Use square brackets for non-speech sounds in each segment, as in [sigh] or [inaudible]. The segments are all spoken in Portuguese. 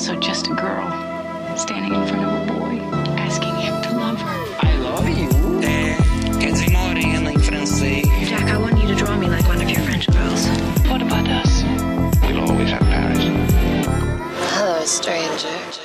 also just a girl standing in front of a boy, asking him to love her. I love you. Eh, é, quer dizer morena em francês. Jack, I want you to draw me like one of your French girls. What about us? We'll always have Paris. Hello, stranger.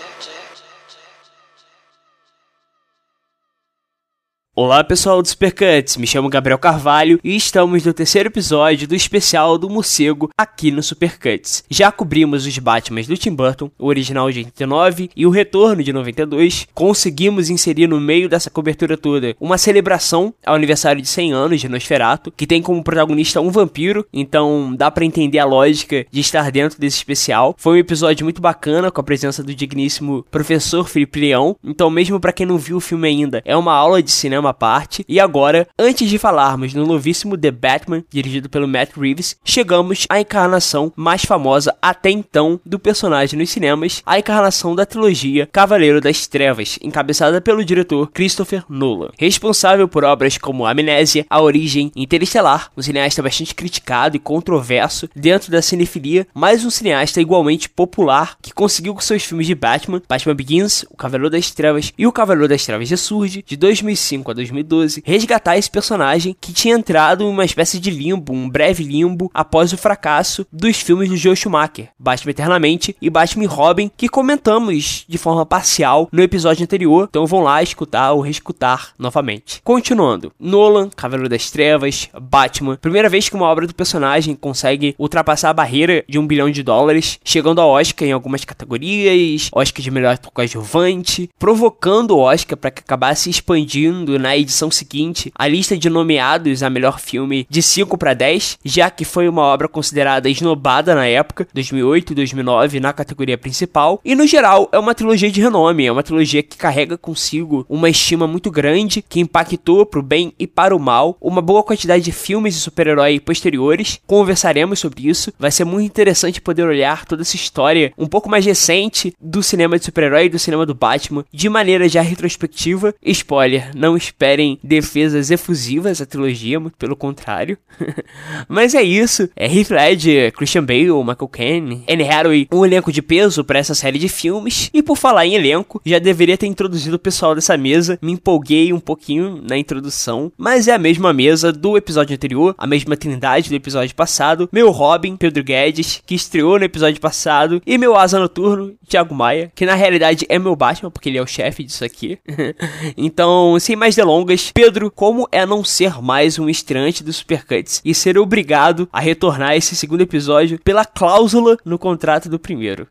Olá pessoal do Supercuts, me chamo Gabriel Carvalho e estamos no terceiro episódio do especial do morcego aqui no Supercuts. Já cobrimos os Batmans do Tim Burton, o original de 89 e o retorno de 92. Conseguimos inserir no meio dessa cobertura toda uma celebração ao aniversário de 100 anos de Nosferatu, que tem como protagonista um vampiro, então dá para entender a lógica de estar dentro desse especial. Foi um episódio muito bacana com a presença do digníssimo professor Felipe Leão, então mesmo para quem não viu o filme ainda, é uma aula de cinema uma parte. E agora, antes de falarmos no novíssimo The Batman, dirigido pelo Matt Reeves, chegamos à encarnação mais famosa até então do personagem nos cinemas, a encarnação da trilogia Cavaleiro das Trevas, encabeçada pelo diretor Christopher Nolan. Responsável por obras como Amnésia, A Origem, Interestelar, um cineasta bastante criticado e controverso dentro da cinefilia, mas um cineasta igualmente popular que conseguiu com seus filmes de Batman, Batman Begins, O Cavaleiro das Trevas e O Cavaleiro das Trevas ressurge, de 2005 a 2012, resgatar esse personagem que tinha entrado em uma espécie de limbo, um breve limbo, após o fracasso dos filmes do Joe Schumacher, Batman Eternamente e Batman Robin, que comentamos de forma parcial no episódio anterior, então vão lá escutar ou reescutar novamente. Continuando, Nolan, Cavaleiro das Trevas, Batman, primeira vez que uma obra do personagem consegue ultrapassar a barreira de um bilhão de dólares, chegando ao Oscar em algumas categorias, Oscar de melhor coadjuvante, provocando o Oscar para que acabasse expandindo na edição seguinte a lista de nomeados a melhor filme de 5 para 10, já que foi uma obra considerada esnobada na época, 2008 e 2009, na categoria principal. E no geral, é uma trilogia de renome, é uma trilogia que carrega consigo uma estima muito grande, que impactou pro bem e para o mal, uma boa quantidade de filmes de super-herói posteriores. Conversaremos sobre isso. Vai ser muito interessante poder olhar toda essa história um pouco mais recente do cinema de super-herói e do cinema do Batman de maneira já retrospectiva. Spoiler, não esperem defesas efusivas à trilogia, muito pelo contrário. [laughs] Mas é isso. É Heath Ledger, Christian Bale, Michael Caine, Anne Hathaway, um elenco de peso para essa série de filmes. E por falar em elenco, já deveria ter introduzido o pessoal dessa mesa. Me empolguei um pouquinho na introdução, mas é a mesma mesa do episódio anterior, a mesma trindade do episódio passado. Meu Robin, Pedro Guedes, que estreou no episódio passado, e meu asa noturno, Thiago Maia, que na realidade é meu Batman, porque ele é o chefe disso aqui. [laughs] então, sem mais delongas, Pedro, como é não ser mais um estreante do Supercuts e ser obrigado a retornar esse segundo episódio pela cláusula no contrato do primeiro?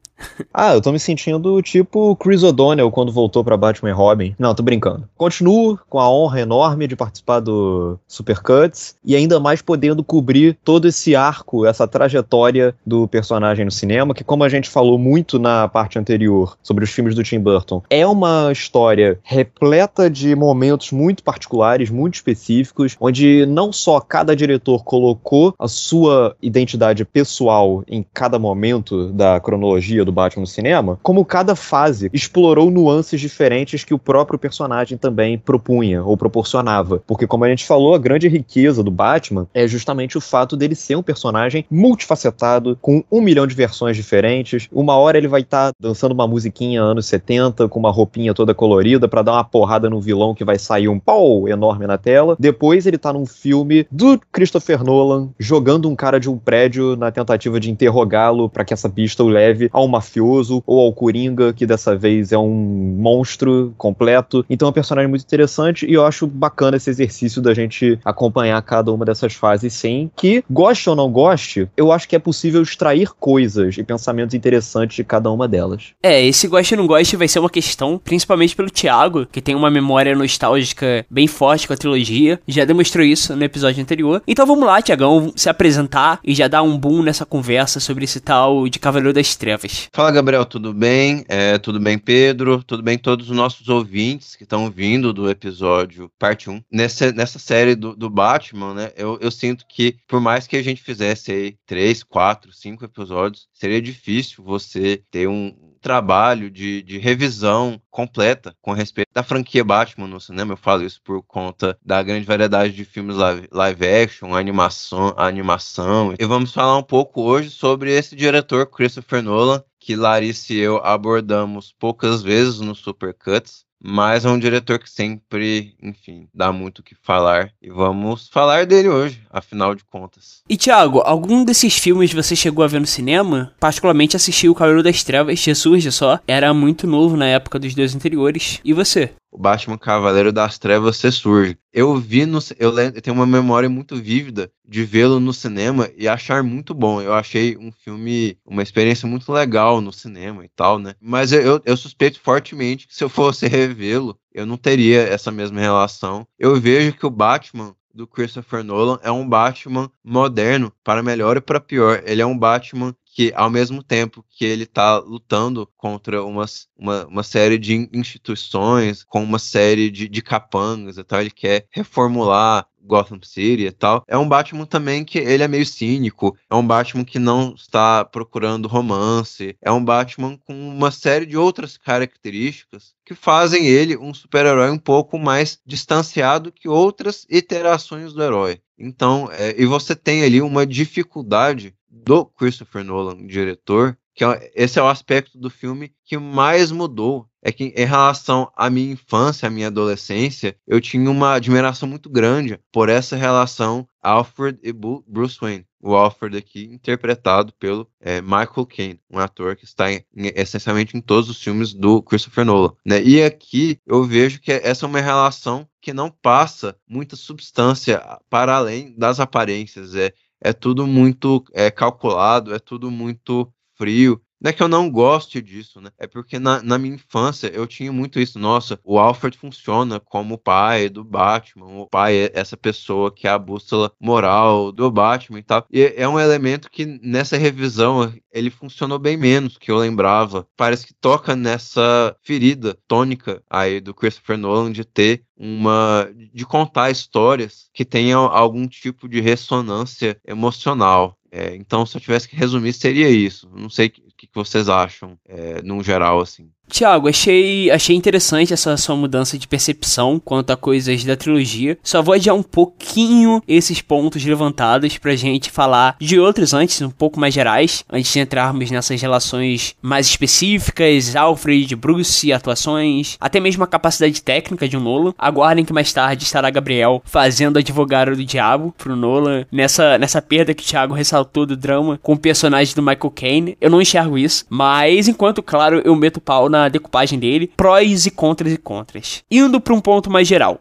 Ah, eu tô me sentindo tipo Chris O'Donnell quando voltou pra Batman e Robin. Não, tô brincando. Continuo com a honra enorme de participar do Supercuts e ainda mais podendo cobrir todo esse arco, essa trajetória do personagem no cinema, que como a gente falou muito na parte anterior sobre os filmes do Tim Burton, é uma história repleta de momentos muito particulares, muito específicos, onde não só cada diretor colocou a sua identidade pessoal em cada momento da cronologia do Batman no cinema, como cada fase explorou nuances diferentes que o próprio personagem também propunha ou proporcionava. Porque, como a gente falou, a grande riqueza do Batman é justamente o fato dele ser um personagem multifacetado, com um milhão de versões diferentes. Uma hora ele vai estar tá dançando uma musiquinha anos 70, com uma roupinha toda colorida, para dar uma porrada no vilão que vai sair um pau enorme na tela. Depois ele tá num filme do Christopher Nolan, jogando um cara de um prédio na tentativa de interrogá-lo para que essa pista o leve a um mafioso ou ao Coringa, que dessa vez é um monstro completo. Então é um personagem muito interessante e eu acho bacana esse exercício da gente acompanhar cada uma dessas fases sem que, goste ou não goste, eu acho que é possível extrair coisas e pensamentos interessantes de cada uma delas. É, esse goste ou não goste vai ser uma questão, principalmente pelo Thiago, que tem uma memória nostálgica bem forte com a trilogia, já demonstrou isso no episódio anterior. Então vamos lá, Tiagão, se apresentar e já dar um boom nessa conversa sobre esse tal de Cavaleiro das Trevas. Fala, Gabriel, tudo bem? É, tudo bem, Pedro? Tudo bem todos os nossos ouvintes que estão vindo do episódio parte 1. Nessa, nessa série do, do Batman, né, eu, eu sinto que por mais que a gente fizesse aí 3, 4, 5 episódios, seria difícil você ter um trabalho de, de revisão completa com respeito da franquia Batman no cinema. Eu falo isso por conta da grande variedade de filmes live, live action, animação, animação. E vamos falar um pouco hoje sobre esse diretor, Christopher Nolan, que Larissa e eu abordamos poucas vezes no Supercuts, mas é um diretor que sempre, enfim, dá muito o que falar. E vamos falar dele hoje, afinal de contas. E Thiago, algum desses filmes você chegou a ver no cinema? Particularmente assisti O Cavaleiro das Trevas, Jesus só. Era muito novo na época dos dois anteriores. E você? O Batman Cavaleiro das Trevas se surge. Eu vi no eu, eu tenho uma memória muito vívida de vê-lo no cinema e achar muito bom. Eu achei um filme, uma experiência muito legal no cinema e tal, né? Mas eu, eu suspeito fortemente que se eu fosse revê-lo, eu não teria essa mesma relação. Eu vejo que o Batman do Christopher Nolan é um Batman moderno, para melhor e para pior. Ele é um Batman que ao mesmo tempo que ele está lutando contra uma, uma, uma, série de instituições, com uma série de, de capangas e tal, ele quer reformular Gotham City e tal. É um Batman também que ele é meio cínico, é um Batman que não está procurando romance, é um Batman com uma série de outras características que fazem ele um super-herói um pouco mais distanciado que outras iterações do herói. Então, é, e você tem ali uma dificuldade do Christopher Nolan, diretor, que é, esse é o aspecto do filme que mais mudou. É que em relação à minha infância, à minha adolescência, eu tinha uma admiração muito grande por essa relação Alfred e Bruce Wayne. O Alfred aqui interpretado pelo é, Michael Caine, um ator que está em, essencialmente em todos os filmes do Christopher Nolan. Né? E aqui eu vejo que essa é uma relação que não passa muita substância para além das aparências. É, é tudo muito é, calculado, é tudo muito frio. Não é que eu não goste disso, né? É porque na, na, minha infância eu tinha muito isso. Nossa, o Alfred funciona como o pai do Batman. O pai é essa pessoa que é a bússola moral do Batman e tal. E é um elemento que nessa revisão ele funcionou bem menos que eu lembrava. Parece que toca nessa ferida tônica aí do Christopher Nolan de ter uma de contar histórias que tenham algum tipo de ressonância emocional. É, então, se eu tivesse que resumir, seria isso. Não sei o que, que vocês acham, é, num geral, assim. Tiago, achei, achei interessante essa sua mudança de percepção quanto a coisas da trilogia. Só vou adiar um pouquinho esses pontos levantados pra gente falar de outros antes, um pouco mais gerais, antes de entrarmos nessas relações mais específicas, Alfred, Bruce, atuações, até mesmo a capacidade técnica de um Nolan. Aguardem que mais tarde estará Gabriel fazendo advogado do diabo pro Nolan, nessa, nessa perda que o Thiago ressaltou do drama com o personagem do Michael Caine. Eu não enxergo isso, mas enquanto, claro, eu meto pau na decupagem dele, prós e contras e contras. Indo para um ponto mais geral.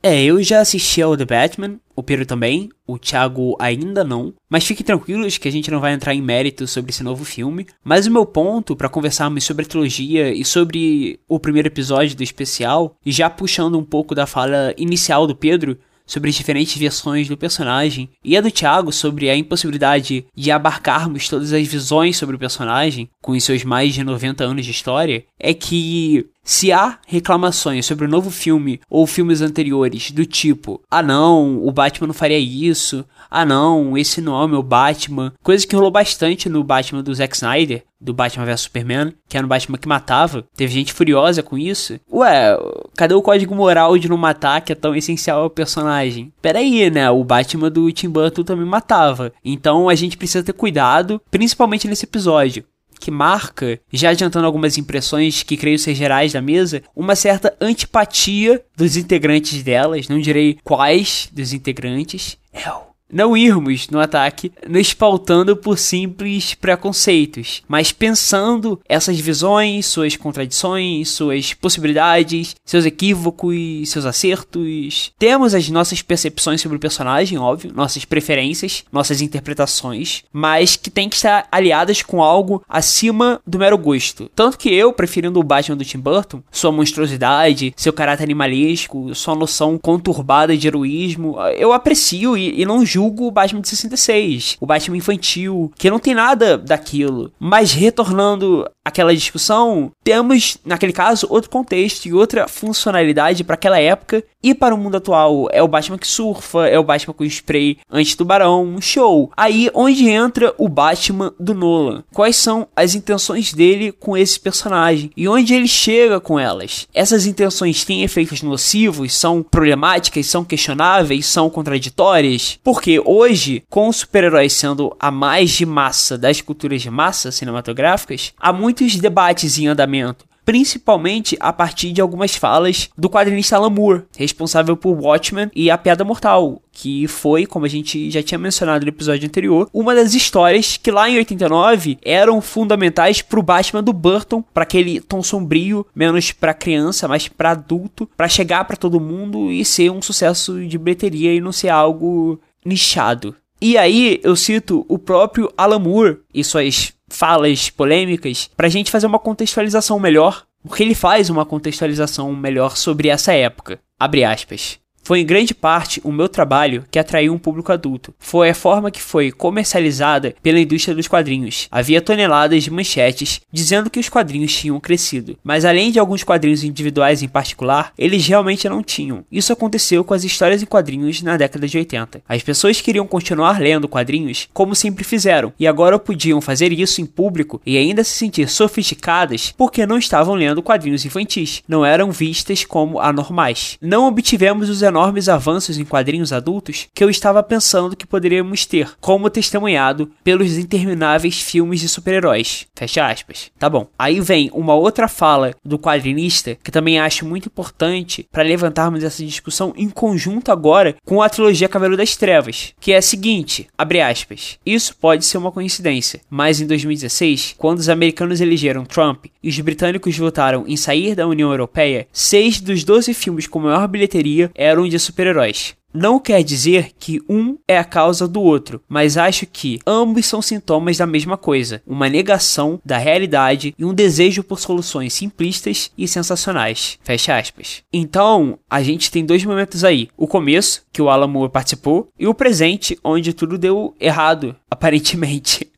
É, eu já assisti ao The Batman, o Pedro também, o Thiago ainda não, mas fiquem tranquilos que a gente não vai entrar em mérito sobre esse novo filme. Mas o meu ponto para conversarmos sobre a trilogia e sobre o primeiro episódio do especial, e já puxando um pouco da fala inicial do Pedro, sobre as diferentes versões do personagem, e a do Thiago sobre a impossibilidade de abarcarmos todas as visões sobre o personagem, com os seus mais de 90 anos de história, é que se há reclamações sobre o novo filme ou filmes anteriores do tipo, ah não, o Batman não faria isso, ah não, esse não é o meu Batman, coisa que rolou bastante no Batman do Zack Snyder, do Batman vs Superman, que era um Batman que matava, teve gente furiosa com isso. Ué, cadê o código moral de não matar que é tão essencial ao personagem? Pera aí, né, o Batman do Tim Burton também matava, então a gente precisa ter cuidado, principalmente nesse episódio que marca, já adiantando algumas impressões que creio ser gerais da mesa, uma certa antipatia dos integrantes delas, não direi quais dos integrantes. É o não irmos no ataque nos pautando por simples preconceitos, mas pensando essas visões, suas contradições, suas possibilidades, seus equívocos, seus acertos. Temos as nossas percepções sobre o personagem, óbvio, nossas preferências, nossas interpretações, mas que tem que estar aliadas com algo acima do mero gosto. Tanto que eu, preferindo o Batman do Tim Burton, sua monstruosidade, seu caráter animalesco, sua noção conturbada de heroísmo, eu aprecio e, e não julgo julgo o Batman de 66, o Batman infantil, que não tem nada daquilo. Mas retornando àquela discussão, temos, naquele caso, outro contexto e outra funcionalidade para aquela época e para o mundo atual. É o Batman que surfa, é o Batman com spray anti-tubarão, show. Aí onde entra o Batman do Nolan. Quais são as intenções dele com esse personagem e onde ele chega com elas? Essas intenções têm efeitos nocivos, são problemáticas, são questionáveis, são contraditórias? Porque hoje, com os super-heróis sendo a mais de massa das culturas de massa cinematográficas, há muitos debates em andamento. Principalmente a partir de algumas falas do quadrinista Alan Moore, responsável por Watchmen e A Piada Mortal, que foi, como a gente já tinha mencionado no episódio anterior, uma das histórias que lá em 89 eram fundamentais pro Batman do Burton, para aquele tom sombrio, menos para criança, mas para adulto, para chegar para todo mundo e ser um sucesso de bilheteria e não ser algo nichado. E aí eu cito o próprio Alan Moore e suas falas polêmicas para a gente fazer uma contextualização melhor, porque ele faz uma contextualização melhor sobre essa época. Abre aspas. Foi em grande parte o meu trabalho que atraiu um público adulto. Foi a forma que foi comercializada pela indústria dos quadrinhos. Havia toneladas de manchetes dizendo que os quadrinhos tinham crescido, mas além de alguns quadrinhos individuais em particular, eles realmente não tinham. Isso aconteceu com as histórias em quadrinhos na década de 80. As pessoas queriam continuar lendo quadrinhos como sempre fizeram, e agora podiam fazer isso em público e ainda se sentir sofisticadas porque não estavam lendo quadrinhos infantis, não eram vistas como anormais. Não obtivemos os enormes enormes avanços em quadrinhos adultos que eu estava pensando que poderíamos ter, como testemunhado pelos intermináveis filmes de super-heróis. Fecha aspas. Tá bom. Aí vem uma outra fala do quadrinista que também acho muito importante para levantarmos essa discussão em conjunto agora com a trilogia Cavaleiro das Trevas, que é a seguinte, abre aspas. Isso pode ser uma coincidência, mas em 2016, quando os americanos elegeram Trump e os britânicos votaram em sair da União Europeia, seis dos 12 filmes com maior bilheteria eram de super-heróis. Não quer dizer que um é a causa do outro, mas acho que ambos são sintomas da mesma coisa: uma negação da realidade e um desejo por soluções simplistas e sensacionais. Fecha aspas. Então, a gente tem dois momentos aí: o começo, que o Alan Moore participou, e o presente, onde tudo deu errado, [laughs] aparentemente.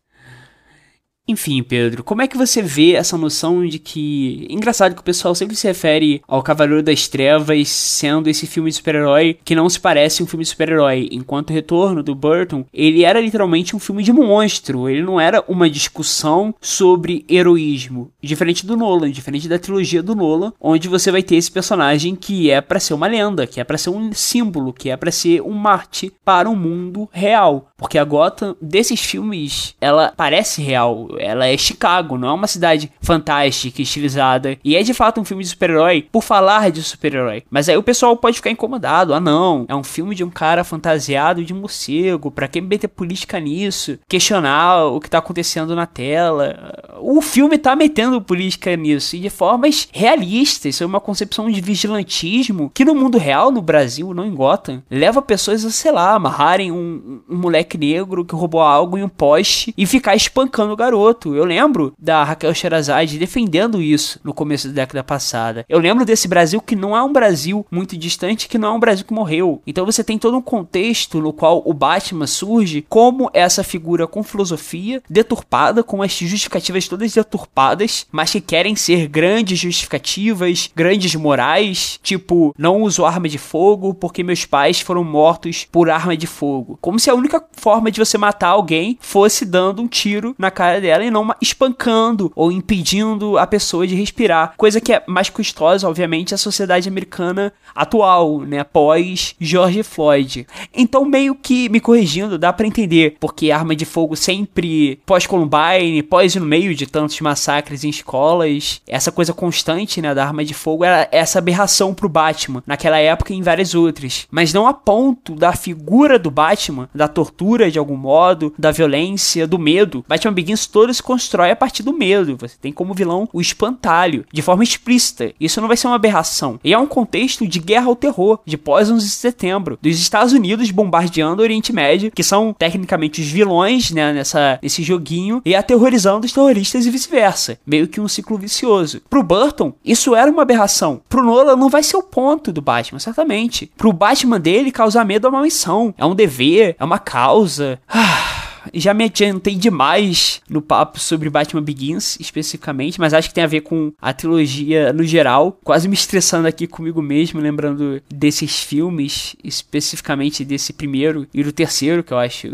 Enfim, Pedro, como é que você vê essa noção de que. Engraçado que o pessoal sempre se refere ao Cavaleiro das Trevas sendo esse filme de super-herói que não se parece um filme de super-herói, enquanto o Retorno do Burton, ele era literalmente um filme de monstro, ele não era uma discussão sobre heroísmo, diferente do Nolan, diferente da trilogia do Nolan, onde você vai ter esse personagem que é para ser uma lenda, que é para ser um símbolo, que é para ser um Marte para o mundo real, porque a Gotham desses filmes, ela parece real, ela é Chicago, não é uma cidade fantástica, estilizada. E é de fato um filme de super-herói por falar de super-herói. Mas aí o pessoal pode ficar incomodado. Ah, não. É um filme de um cara fantasiado de morcego. Pra que meter política nisso? Questionar o que tá acontecendo na tela. O filme tá metendo política nisso. E de formas realistas. Isso é uma concepção de vigilantismo que no mundo real, no Brasil, não em Gotham, leva pessoas a, sei lá, amarrarem um, um moleque negro que roubou algo em um poste e ficar espancando o garoto garoto. Eu lembro da Raquel Sherazade defendendo isso no começo da década passada. Eu lembro desse Brasil que não é um Brasil muito distante, que não é um Brasil que morreu. Então você tem todo um contexto no qual o Batman surge como essa figura com filosofia deturpada, com as justificativas todas deturpadas, mas que querem ser grandes justificativas, grandes morais, tipo, não uso arma de fogo porque meus pais foram mortos por arma de fogo. Como se a única forma de você matar alguém fosse dando um tiro na cara dela dela e não espancando ou impedindo a pessoa de respirar. Coisa que é mais custosa, obviamente, a sociedade americana atual, né? Pós George Floyd. Então, meio que me corrigindo, dá para entender porque arma de fogo sempre pós-Columbine, pós no meio de tantos massacres em escolas, essa coisa constante, né, da arma de fogo era essa aberração pro Batman naquela época e em várias outras. Mas não a ponto da figura do Batman, da tortura de algum modo, da violência, do medo. Batman Begins todo todo se constrói a partir do medo. Você tem como vilão o espantalho, de forma explícita. Isso não vai ser uma aberração. E é um contexto de guerra ao terror, de pós 11 de setembro, dos Estados Unidos bombardeando o Oriente Médio, que são tecnicamente os vilões, né, nessa, nesse joguinho, e aterrorizando os terroristas e vice-versa. Meio que um ciclo vicioso. Pro Burton, isso era uma aberração. Pro Nolan, não vai ser o ponto do Batman, certamente. Pro Batman dele, causar medo é uma missão, é um dever, é uma causa. Ah já me adiantei demais no papo sobre Batman Begins, especificamente, mas acho que tem a ver com a trilogia no geral. Quase me estressando aqui comigo mesmo, lembrando desses filmes, especificamente desse primeiro e do terceiro, que eu acho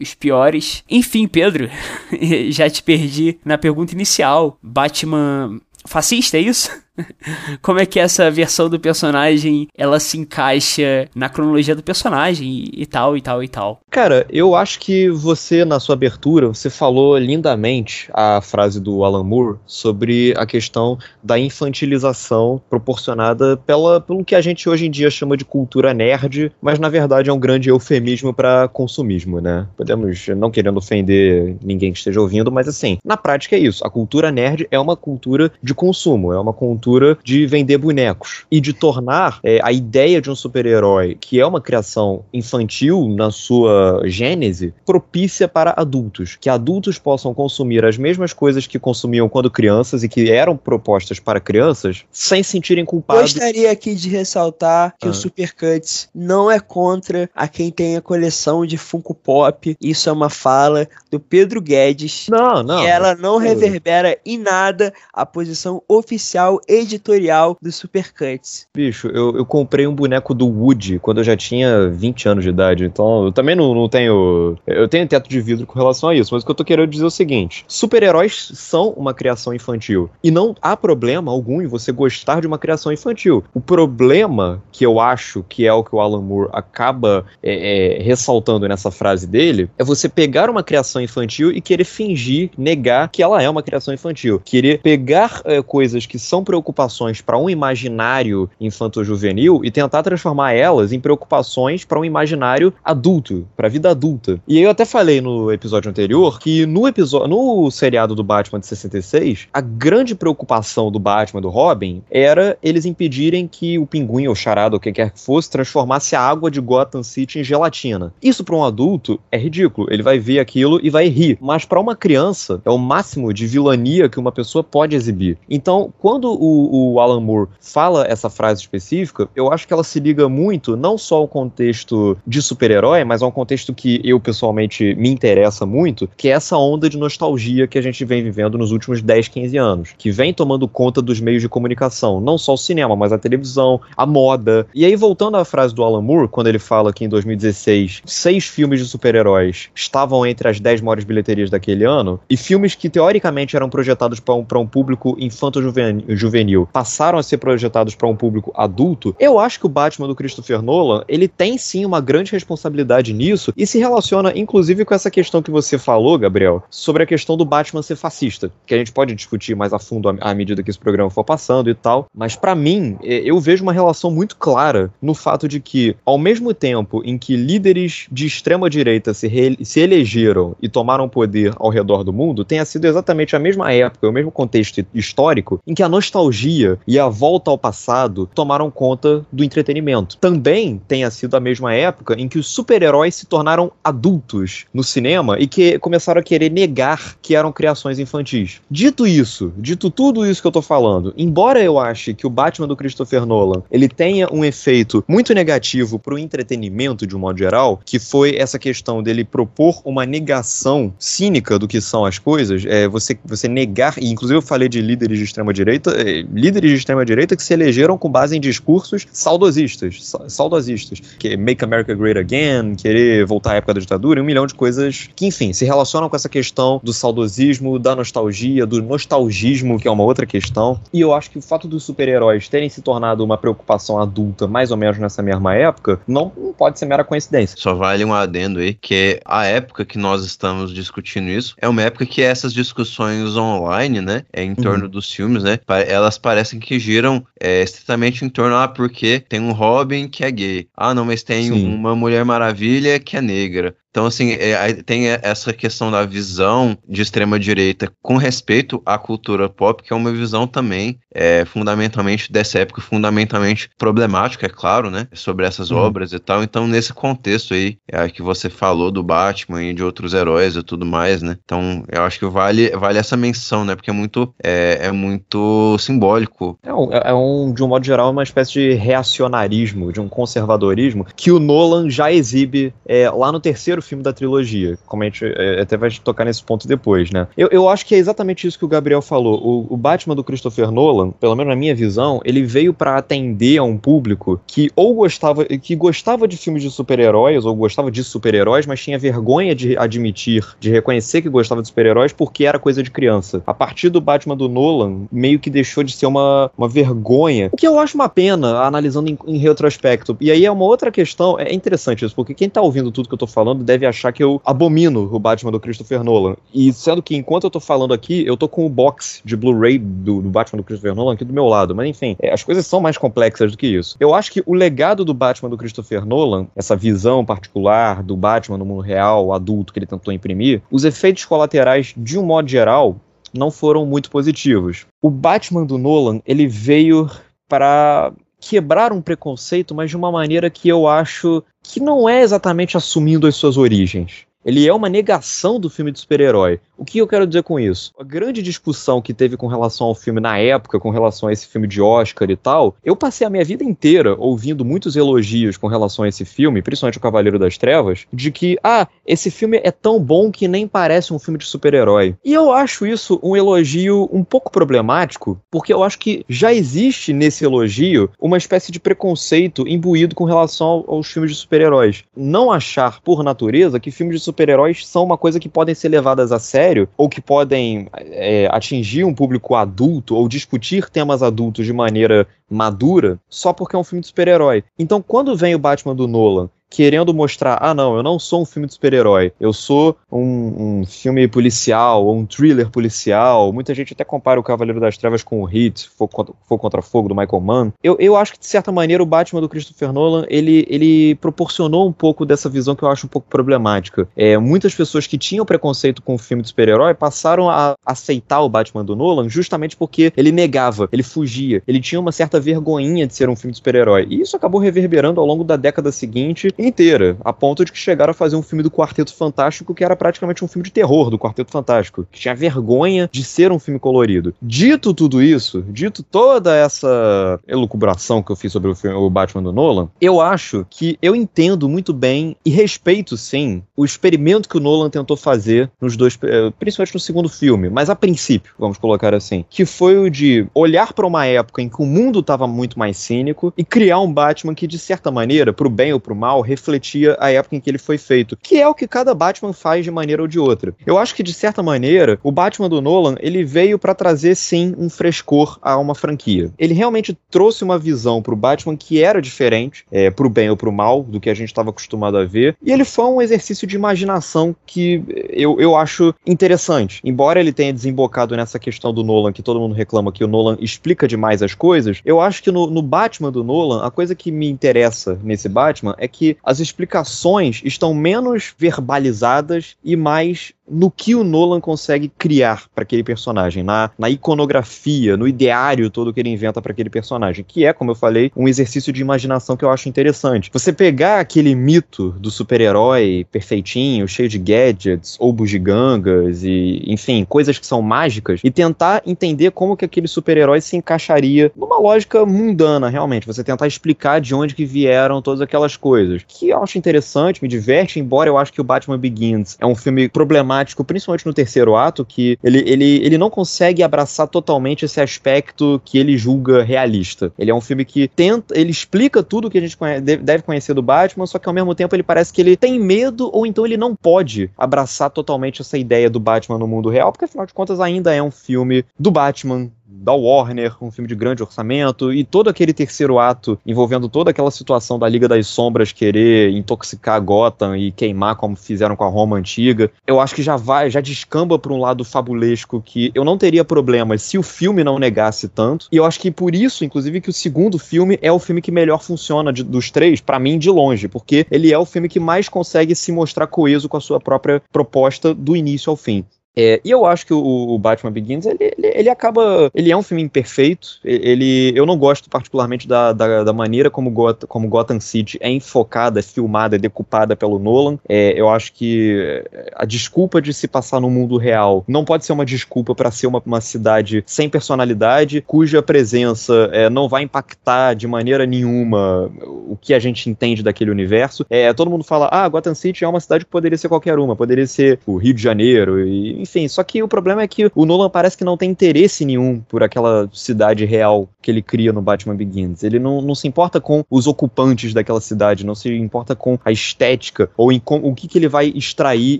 os piores. Enfim, Pedro, [laughs] já te perdi na pergunta inicial. Batman fascista, é isso? [laughs] como é que essa versão do personagem ela se encaixa na cronologia do personagem e, e, tal e tal e tal. Cara, eu acho que você na sua abertura você falou lindamente a frase do Alan Moore sobre a questão da infantilização proporcionada pela pelo que a gente hoje em dia chama de cultura nerd, mas na verdade é um grande eufemismo para consumismo, né? Podemos não querendo ofender ninguém que esteja ouvindo, mas assim, na prática é isso. A cultura nerd é uma cultura de consumo, é uma cultura cultura de vender bonecos e de tornar é, a ideia de um super-herói, que é uma criação infantil na sua gênese, propícia para adultos. Que adultos possam consumir as mesmas coisas que consumiam quando crianças e que eram propostas para crianças sem sentirem culpados. Gostaria aqui de ressaltar que ah. o Supercuts não é contra a quem tem a coleção de Funko Pop. Isso é uma fala do Pedro Guedes. Não, não. Ela não reverbera em nada a posição oficial e editorial do Supercuts. Bicho, eu, eu comprei um boneco do Woody quando eu já tinha 20 anos de idade, então eu também não, não tenho. Eu tenho teto de vidro com relação a isso, mas o que eu tô querendo dizer é o seguinte: super-heróis são uma criação infantil. E não há problema algum em você gostar de uma criação infantil. O problema que eu acho que é o que o Alan Moore acaba é, é, ressaltando nessa frase dele é você pegar uma criação infantil e querer fingir, negar que ela é uma criação infantil. Querer pegar é, coisas que são preocupadas preocupações para um imaginário infanto-juvenil e tentar transformar elas em preocupações para um imaginário adulto, para a vida adulta. E aí eu até falei no episódio anterior que no episódio, no seriado do Batman de 66, a grande preocupação do Batman do Robin era eles impedirem que o pinguim ou charada ou quem quer que fosse transformasse a água de Gotham City em gelatina. Isso para um adulto é ridículo. Ele vai ver aquilo e vai rir. Mas para uma criança é o máximo de vilania que uma pessoa pode exibir. Então, quando o o, Alan Moore fala essa frase específica, eu acho que ela se liga muito, não só ao contexto de super-herói, mas a um contexto que eu pessoalmente me interessa muito, que é essa onda de nostalgia que a gente vem vivendo nos últimos 10, 15 anos, que vem tomando conta dos meios de comunicação, não só o cinema, mas a televisão, a moda. E aí, voltando à frase do Alan Moore, quando ele fala que em 2016 seis filmes de super-heróis estavam entre as 10 maiores bilheterias daquele ano, e filmes que teoricamente eram projetados para um, um público infanto-juvenil juvenil passaram a ser projetados para um público adulto, eu acho que o Batman do Christopher Nolan, ele tem sim uma grande responsabilidade nisso e se relaciona inclusive com essa questão que você falou, Gabriel, sobre a questão do Batman ser fascista, que a gente pode discutir mais a fundo à medida que esse programa for passando e tal, mas para mim, eu vejo uma relação muito clara no fato de que, ao mesmo tempo em que líderes de extrema direita se, se elegeram e tomaram poder ao redor do mundo, tenha sido exatamente a mesma época, o mesmo contexto histórico em que a nostalgia nostalgia e a volta ao passado tomaram conta do entretenimento. Também tenha sido a mesma época em que os super-heróis se tornaram adultos no cinema e que começaram a querer negar que eram criações infantis. Dito isso, dito tudo isso que eu tô falando, embora eu ache que o Batman do Christopher Nolan ele tenha um efeito muito negativo pro entretenimento de um modo geral, que foi essa questão dele propor uma negação cínica do que são as coisas, é, você, você negar, e inclusive eu falei de líderes de extrema direita, é, líderes de extrema-direita que se elegeram com base em discursos saudosistas, saudosistas, que é Make America Great Again, querer voltar à época da ditadura, e um milhão de coisas que, enfim, se relacionam com essa questão do saudosismo, da nostalgia, do nostalgismo, que é uma outra questão. E eu acho que o fato dos super-heróis terem se tornado uma preocupação adulta mais ou menos nessa mesma época, não, não pode ser mera coincidência. Só vale um adendo aí, que a época que nós estamos discutindo isso é uma época que essas discussões online, né, é em torno uhum. dos filmes, né, elas parecem que giram é, estritamente em torno, ah, porque tem um Robin que é gay. Ah, não, mas tem Sim. uma Mulher Maravilha que é negra. Então, assim, é, tem essa questão da visão de extrema-direita com respeito à cultura pop, que é uma visão também é, fundamentalmente dessa época, fundamentalmente problemática, é claro, né? Sobre essas uhum. obras e tal. Então, nesse contexto aí, é, que você falou do Batman e de outros heróis e tudo mais, né? Então, eu acho que vale, vale essa menção, né? Porque é muito, é, é muito simbólico. É um, é um, de um modo geral, uma espécie de reacionarismo, de um conservadorismo que o Nolan já exibe é, lá no terceiro filme da trilogia. Como a gente é, até vai tocar nesse ponto depois, né? Eu, eu acho que é exatamente isso que o Gabriel falou. O, o Batman do Christopher Nolan, pelo menos na minha visão, ele veio para atender a um público que ou gostava, que gostava de filmes de super-heróis, ou gostava de super-heróis, mas tinha vergonha de admitir, de reconhecer que gostava de super-heróis porque era coisa de criança. A partir do Batman do Nolan, meio que deixou de ser uma, uma vergonha. O que eu acho uma pena, analisando em, em retrospecto. E aí é uma outra questão, é interessante isso, porque quem tá ouvindo tudo que eu tô falando deve achar que eu abomino o Batman do Christopher Nolan. E sendo que enquanto eu tô falando aqui, eu tô com o box de Blu-ray do, do, Batman do Christopher Nolan aqui do meu lado. Mas enfim, é, as coisas são mais complexas do que isso. Eu acho que o legado do Batman do Christopher Nolan, essa visão particular do Batman no mundo real, adulto que ele tentou imprimir, os efeitos colaterais, de um modo geral, não foram muito positivos. O Batman do Nolan, ele veio para quebrar um preconceito, mas de uma maneira que eu acho que não é exatamente assumindo as suas origens. Ele é uma negação do filme de super-herói. O que eu quero dizer com isso? A grande discussão que teve com relação ao filme na época, com relação a esse filme de Oscar e tal, eu passei a minha vida inteira ouvindo muitos elogios com relação a esse filme, principalmente o Cavaleiro das Trevas, de que, ah, esse filme é tão bom que nem parece um filme de super-herói. E eu acho isso um elogio um pouco problemático, porque eu acho que já existe nesse elogio uma espécie de preconceito imbuído com relação aos filmes de super-heróis. Não achar, por natureza, que filmes de super-heróis são uma coisa que podem ser levadas a sério ou que podem é, atingir um público adulto ou discutir temas adultos de maneira madura só porque é um filme de super-herói. Então, quando vem o Batman do Nolan querendo mostrar, ah não, eu não sou um filme de super-herói, eu sou um, um, filme policial, ou um thriller policial, muita gente até compara o Cavaleiro das Trevas com o Hit, Fogo contra, Fogo contra Fogo, do Michael Mann. Eu, eu acho que, de certa maneira, o Batman do Christopher Nolan, ele, ele proporcionou um pouco dessa visão que eu acho um pouco problemática. É, muitas pessoas que tinham preconceito com o filme de super-herói passaram a aceitar o Batman do Nolan justamente porque ele negava, ele fugia, ele tinha uma certa vergonhinha de ser um filme de super-herói. E isso acabou reverberando ao longo da década seguinte inteira, a ponto de que chegaram a fazer um filme do Quarteto Fantástico que era praticamente um filme de terror do Quarteto Fantástico, que tinha vergonha de ser um filme colorido. Dito tudo isso, dito toda essa elucubração que eu fiz sobre o, filme, o Batman do Nolan, eu acho que eu entendo muito bem e respeito sim o experimento que o Nolan tentou fazer nos dois, eh, principalmente no segundo filme, mas a princípio, vamos colocar assim, que foi o de olhar para uma época em que o mundo estava muito mais cínico e criar um Batman que de certa maneira, pro bem ou pro mal, refletia a época em que ele foi feito, que é o que cada Batman faz de maneira ou de outra. Eu acho que de certa maneira, o Batman do Nolan, ele veio para trazer sim um frescor a uma franquia. Ele realmente trouxe uma visão pro Batman que era diferente, é, pro bem ou pro mal, do que a gente estava acostumado a ver, e ele foi um exercício de imaginação que eu, eu acho interessante. Embora ele tenha desembocado nessa questão do Nolan, que todo mundo reclama que o Nolan explica demais as coisas, eu acho que no, no Batman do Nolan, a coisa que me interessa nesse Batman é que as explicações estão menos verbalizadas e mais no que o Nolan consegue criar para aquele personagem, na, na iconografia, no ideário todo que ele inventa para aquele personagem, que é, como eu falei, um exercício de imaginação que eu acho interessante. Você pegar aquele mito do super-herói perfeitinho, cheio de gadgets, ou bugigangas e, enfim, coisas que são mágicas e tentar entender como que aquele super-herói se encaixaria numa lógica mundana, realmente. Você tentar explicar de onde que vieram todas aquelas coisas, que eu acho interessante, me diverte, embora eu acho que o Batman Begins é um filme problemático problemático, principalmente no terceiro ato, que ele, ele, ele não consegue abraçar totalmente esse aspecto que ele julga realista. Ele é um filme que tenta, ele explica tudo que a gente conhece, deve conhecer do Batman, só que ao mesmo tempo ele parece que ele tem medo ou então ele não pode abraçar totalmente essa ideia do Batman no mundo real, porque afinal de contas ainda é um filme do Batman da Warner, um filme de grande orçamento, e todo aquele terceiro ato envolvendo toda aquela situação da Liga das Sombras querer intoxicar Gotham e queimar como fizeram com a Roma antiga, eu acho que já vai, já descamba para um lado fabulesco que eu não teria problemas se o filme não negasse tanto. E eu acho que por isso, inclusive, que o segundo filme é o filme que melhor funciona de, dos três, para mim, de longe, porque ele é o filme que mais consegue se mostrar coeso com a sua própria proposta do início ao fim. É, e eu acho que o, o Batman Begins, ele, ele, ele, acaba. Ele é um filme imperfeito. Ele, eu não gosto particularmente da, da, da maneira como, Got, como Gotham City é enfocada, é filmada, é decupada pelo Nolan. É, eu acho que a desculpa de se passar no mundo real não pode ser uma desculpa para ser uma, uma cidade sem personalidade, cuja presença é, não vai impactar de maneira nenhuma o que a gente entende daquele universo. É, todo mundo fala, ah, Gotham City é uma cidade que poderia ser qualquer uma, poderia ser o Rio de Janeiro, e, enfim, só que o problema é que o Nolan parece que não tem interesse nenhum por aquela cidade real que ele cria no Batman Begins. Ele não, não se importa com os ocupantes daquela cidade, não se importa com a estética ou em com, o que, que ele vai extrair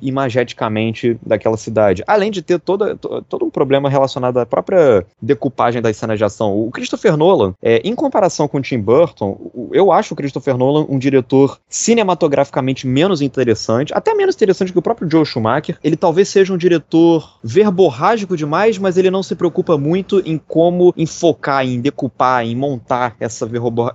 imageticamente daquela cidade. Além de ter toda, todo um problema relacionado à própria decupagem das cenas de ação. O Christopher Nolan, é, em comparação com o Tim Burton, eu acho o Christopher Nolan um diretor cinematograficamente menos interessante, até menos interessante que o próprio Joe Schumacher. Ele talvez seja um diretor diretor verborrágico demais, mas ele não se preocupa muito em como enfocar, em decupar, em montar essa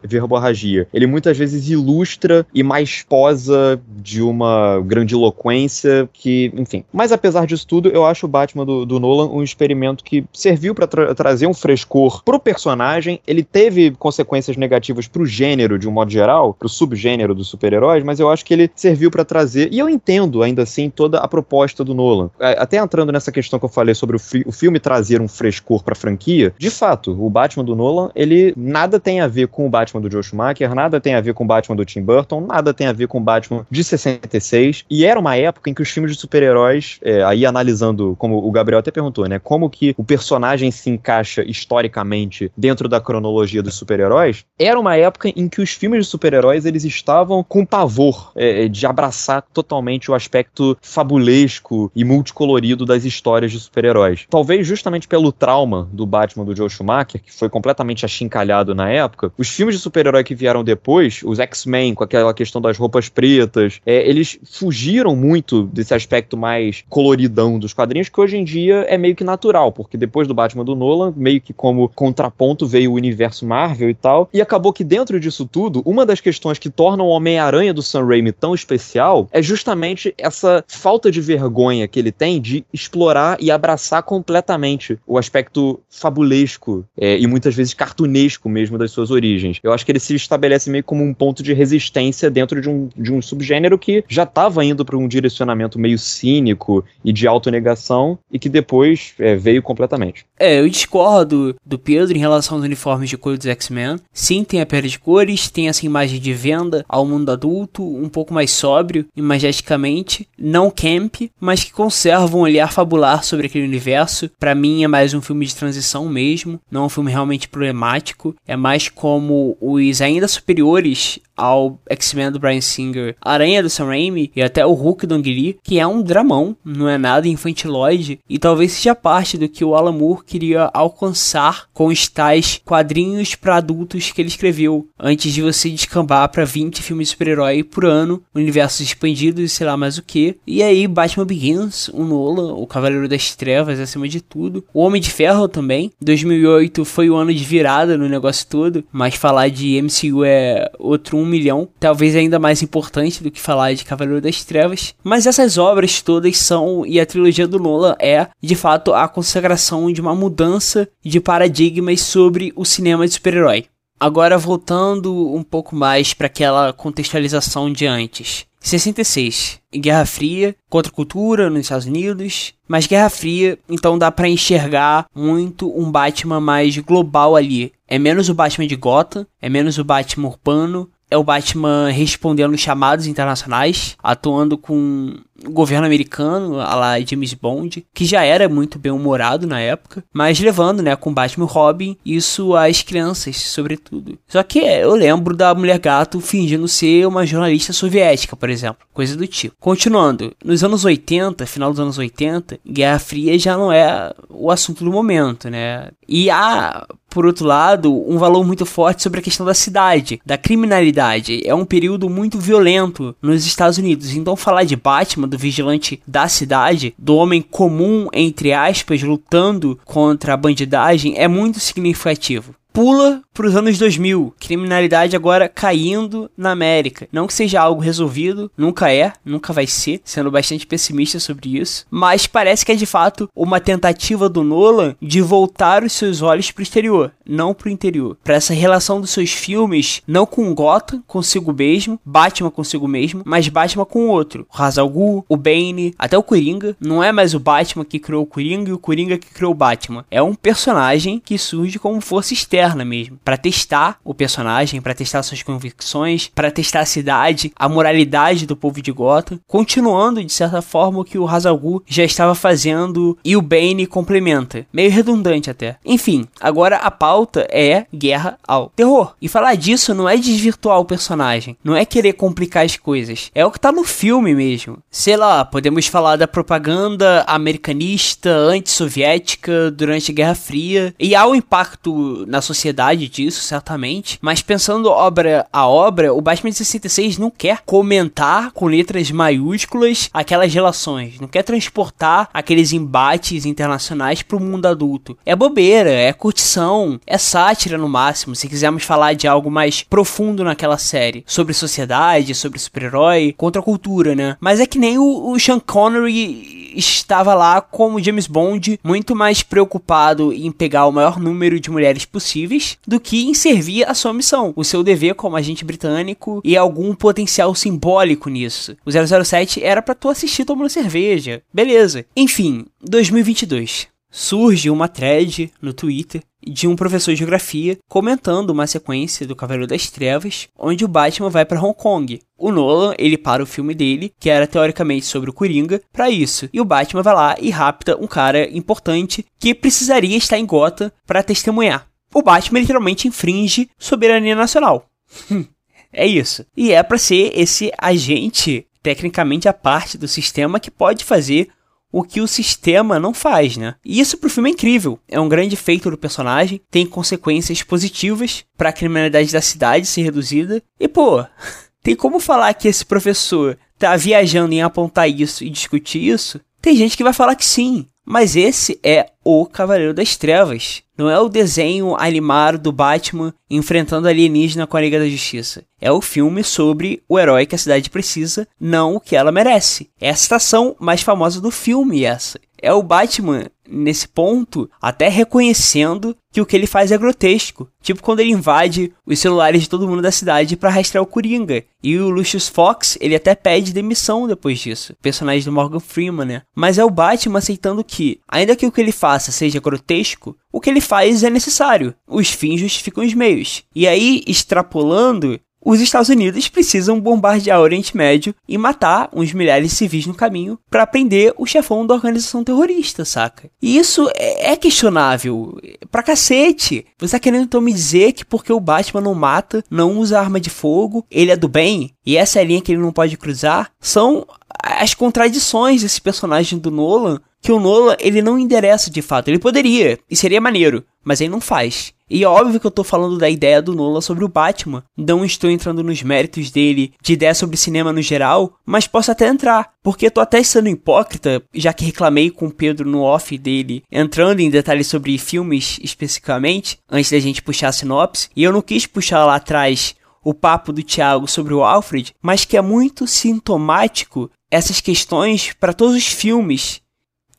verborragia. Ele muitas vezes ilustra e mais posa de uma grandiloquência que, enfim. Mas apesar disso tudo, eu acho o Batman do, do Nolan um experimento que serviu para tra trazer um frescor pro personagem. Ele teve consequências negativas pro gênero de um modo geral, pro subgênero dos super-heróis, mas eu acho que ele serviu para trazer. E eu entendo ainda assim toda a proposta do Nolan. Até entrando nessa questão que eu falei sobre o, fi o filme trazer um frescor pra franquia, de fato, o Batman do Nolan, ele nada tem a ver com o Batman do Joe Schumacher, nada tem a ver com o Batman do Tim Burton, nada tem a ver com o Batman de 66. E era uma época em que os filmes de super-heróis, é, aí analisando, como o Gabriel até perguntou, né, como que o personagem se encaixa historicamente dentro da cronologia dos super-heróis, era uma época em que os filmes de super-heróis eles estavam com pavor é, de abraçar totalmente o aspecto fabulesco e multicolorido das histórias de super-heróis. Talvez justamente pelo trauma do Batman do Joe Schumacher, que foi completamente achincalhado na época, os filmes de super-herói que vieram depois, os X-Men, com aquela questão das roupas pretas, é, eles fugiram muito desse aspecto mais coloridão dos quadrinhos, que hoje em dia é meio que natural, porque depois do Batman do Nolan, meio que como contraponto veio o universo Marvel e tal, e acabou que dentro disso tudo, uma das questões que tornam o Homem-Aranha do Sam Raimi tão especial é justamente essa falta de vergonha que ele tem de explorar e abraçar completamente o aspecto fabulesco é, e muitas vezes cartunesco mesmo das suas origens. Eu acho que ele se estabelece meio como um ponto de resistência dentro de um, de um subgênero que já estava indo para um direcionamento meio cínico e de autonegação e que depois é, veio completamente. É, eu discordo do Pedro em relação aos uniformes de cor dos X-Men. Sim, tem a perda de cores, tem essa imagem de venda ao mundo adulto, um pouco mais sóbrio, imageticamente, não camp, mas que conservam olhar fabular sobre aquele universo. Para mim é mais um filme de transição mesmo, não é um filme realmente problemático. É mais como os ainda superiores ao X-Men do Brian Singer, Aranha do Sam Raimi e até o Hulk do Ang Lee, que é um dramão, não é nada infantiloide e talvez seja parte do que o Alan Moore queria alcançar com os tais quadrinhos para adultos que ele escreveu, antes de você descambar para 20 filmes de super-herói por ano, universos expandidos e sei lá mais o que. E aí Batman Begins, o Nolan, o Cavaleiro das Trevas acima de tudo, o Homem de Ferro também. 2008 foi o ano de virada no negócio todo, mas falar de MCU é outro um milhão, talvez ainda mais importante do que falar de Cavaleiro das Trevas. Mas essas obras todas são, e a trilogia do Nolan é, de fato, a consagração de uma mudança de paradigmas sobre o cinema de super-herói. Agora voltando um pouco mais para aquela contextualização de antes. 66. Guerra Fria, contra cultura nos Estados Unidos, mas Guerra Fria, então dá para enxergar muito um Batman mais global ali. É menos o Batman de Gotham, é menos o Batman urbano, é o Batman respondendo chamados internacionais, atuando com o governo americano, a lá James Bond, que já era muito bem humorado na época, mas levando, né, com Batman e Robin, isso às crianças, sobretudo. Só que eu lembro da Mulher Gato fingindo ser uma jornalista soviética, por exemplo, coisa do tipo. Continuando, nos anos 80, final dos anos 80, Guerra Fria já não é o assunto do momento, né? E há por outro lado, um valor muito forte sobre a questão da cidade, da criminalidade. É um período muito violento nos Estados Unidos. Então, falar de Batman, do vigilante da cidade, do homem comum, entre aspas, lutando contra a bandidagem, é muito significativo pula para os anos 2000, criminalidade agora caindo na América. Não que seja algo resolvido, nunca é, nunca vai ser, sendo bastante pessimista sobre isso, mas parece que é de fato uma tentativa do Nolan de voltar os seus olhos para o exterior, não para o interior. Para essa relação dos seus filmes, não com Gotham consigo mesmo, Batman consigo mesmo, mas Batman com o outro. O Ra's al Ghul, o Bane, até o Coringa, não é mais o Batman que criou o Coringa e o Coringa que criou o Batman. É um personagem que surge como força externa interna mesmo, para testar o personagem, para testar suas convicções, para testar a cidade, a moralidade do povo de Gotham, continuando de certa forma o que o Hazalgu já estava fazendo e o Bane complementa, meio redundante até. Enfim, agora a pauta é guerra ao terror. E falar disso não é desvirtuar o personagem, não é querer complicar as coisas, é o que tá no filme mesmo. Sei lá, podemos falar da propaganda americanista, anti-soviética durante a Guerra Fria e há um impacto na sociedade sociedade disso, certamente. Mas pensando obra a obra, o Batman de 66 não quer comentar com letras maiúsculas aquelas relações, não quer transportar aqueles embates internacionais para o mundo adulto. É bobeira, é curtição, é sátira no máximo, se quisermos falar de algo mais profundo naquela série, sobre sociedade, sobre super-herói, contra a cultura, né? Mas é que nem o, o Sean Connery estava lá como James Bond, muito mais preocupado em pegar o maior número de mulheres possíveis do que em servir a sua missão, o seu dever como agente britânico e algum potencial simbólico nisso. O 007 era para tu assistir tomando cerveja. Beleza. Enfim, 2022 surge uma thread no Twitter de um professor de geografia comentando uma sequência do Cavaleiro das Trevas, onde o Batman vai para Hong Kong. O Nolan, ele para o filme dele, que era teoricamente sobre o Coringa, para isso. E o Batman vai lá e rapta um cara importante que precisaria estar em Gotham para testemunhar. O Batman literalmente infringe soberania nacional. [laughs] é isso. E é para ser esse agente tecnicamente a parte do sistema que pode fazer o que o sistema não faz, né? E isso pro filme é incrível. É um grande feito do personagem, tem consequências positivas para a criminalidade da cidade ser reduzida. E pô, [laughs] tem como falar que esse professor tá viajando em apontar isso e discutir isso? Tem gente que vai falar que sim, mas esse é o Cavaleiro das Trevas. Não é o desenho animado do Batman enfrentando alienígena com a Liga da Justiça. É o filme sobre o herói que a cidade precisa, não o que ela merece. É a citação mais famosa do filme essa. É o Batman nesse ponto, até reconhecendo que o que ele faz é grotesco. Tipo quando ele invade os celulares de todo mundo da cidade para rastrear o Coringa. E o Lucius Fox, ele até pede demissão depois disso. Personagem do Morgan Freeman, né? Mas é o Batman aceitando que, ainda que o que ele faça seja grotesco, o que ele faz é necessário. Os fins justificam os meios. E aí, extrapolando, os Estados Unidos precisam bombardear o Oriente Médio e matar uns milhares de civis no caminho para prender o chefão da organização terrorista, saca? E isso é, é questionável pra cacete. Você tá querendo então me dizer que porque o Batman não mata, não usa arma de fogo, ele é do bem? E essa é a linha que ele não pode cruzar? São as contradições desse personagem do Nolan que o Nolan ele não endereça de fato. Ele poderia, e seria maneiro, mas ele não faz. E é óbvio que eu tô falando da ideia do Nolan sobre o Batman. Não estou entrando nos méritos dele, de ideia sobre cinema no geral, mas posso até entrar. Porque tô até sendo hipócrita, já que reclamei com o Pedro no off dele, entrando em detalhes sobre filmes especificamente, antes da gente puxar a sinopse. E eu não quis puxar lá atrás o papo do Thiago sobre o Alfred, mas que é muito sintomático essas questões para todos os filmes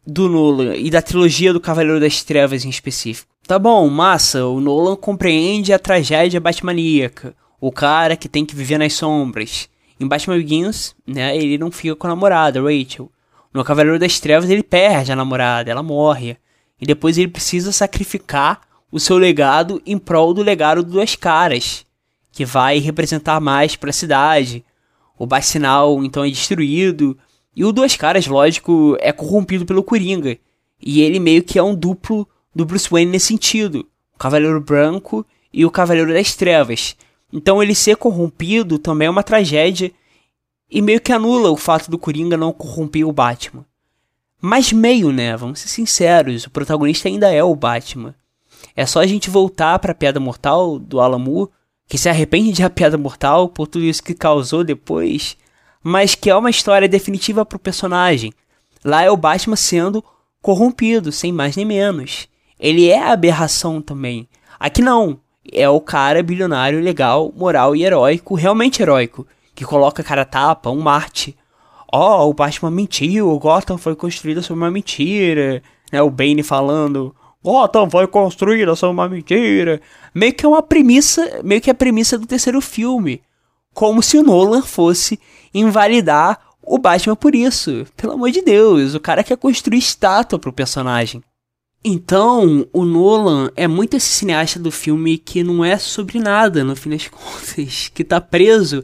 do Nolan e da trilogia do Cavaleiro das Trevas em específico. Tá bom, massa, o Nolan compreende a tragédia batmaníaca, o cara que tem que viver nas sombras. Em Batman Begins, né, ele não fica com a namorada, Rachel. No Cavaleiro das Trevas ele perde a namorada, ela morre. E depois ele precisa sacrificar o seu legado em prol do legado dos Duas Caras, que vai representar mais para a cidade. O Bacinal então é destruído e o Duas Caras, lógico, é corrompido pelo Coringa. E ele meio que é um duplo do Bruce Wayne nesse sentido. O Cavaleiro Branco e o Cavaleiro das Trevas. Então ele ser corrompido também é uma tragédia e meio que anula o fato do Coringa não corromper o Batman. Mas meio, né? Vamos ser sinceros, o protagonista ainda é o Batman. É só a gente voltar para a Piada Mortal do Alan que se arrepende de A Piada Mortal por tudo isso que causou depois, mas que é uma história definitiva para o personagem. Lá é o Batman sendo corrompido, sem mais nem menos. Ele é aberração também. Aqui não. É o cara bilionário, legal, moral e heróico, realmente heróico, que coloca cara tapa, um Marte. Ó, oh, o Batman mentiu, o Gotham foi construído sobre uma mentira. Né, o Bane falando, Gotham foi construída sobre uma mentira. Meio que é uma premissa, meio que é a premissa do terceiro filme. Como se o Nolan fosse invalidar o Batman por isso. Pelo amor de Deus, o cara quer construir estátua pro personagem. Então, o Nolan é muito esse cineasta do filme que não é sobre nada, no fim das [laughs] contas, que tá preso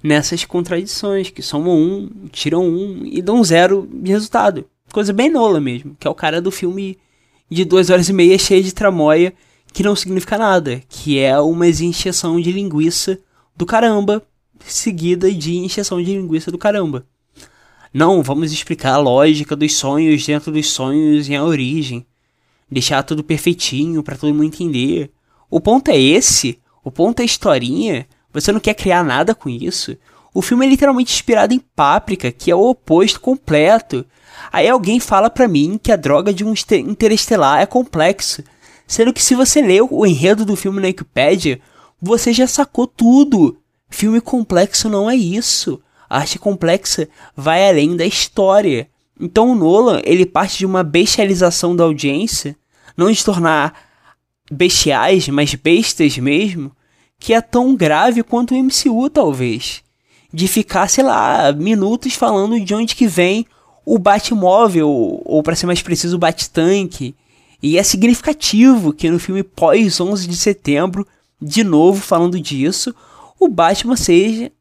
nessas contradições, que somam um, tiram um e dão zero de resultado. Coisa bem Nolan mesmo, que é o cara do filme de duas horas e meia cheio de tramóia que não significa nada, que é uma injeção de linguiça do caramba, seguida de injeção de linguiça do caramba. Não, vamos explicar a lógica dos sonhos dentro dos sonhos e a origem deixar tudo perfeitinho para todo mundo entender. O ponto é esse, o ponto é a historinha. Você não quer criar nada com isso. O filme é literalmente inspirado em Páprica, que é o oposto completo. Aí alguém fala pra mim que a droga de um interestelar é complexo, sendo que se você leu o enredo do filme na Wikipedia, você já sacou tudo. Filme complexo não é isso. A arte complexa vai além da história. Então o Nolan, ele parte de uma bestialização da audiência, não de tornar bestiais, mas bestas mesmo, que é tão grave quanto o MCU talvez. De ficar, sei lá, minutos falando de onde que vem o Batmóvel, ou para ser mais preciso, o Bat-Tank. E é significativo que no filme pós 11 de setembro, de novo falando disso, o Batman seja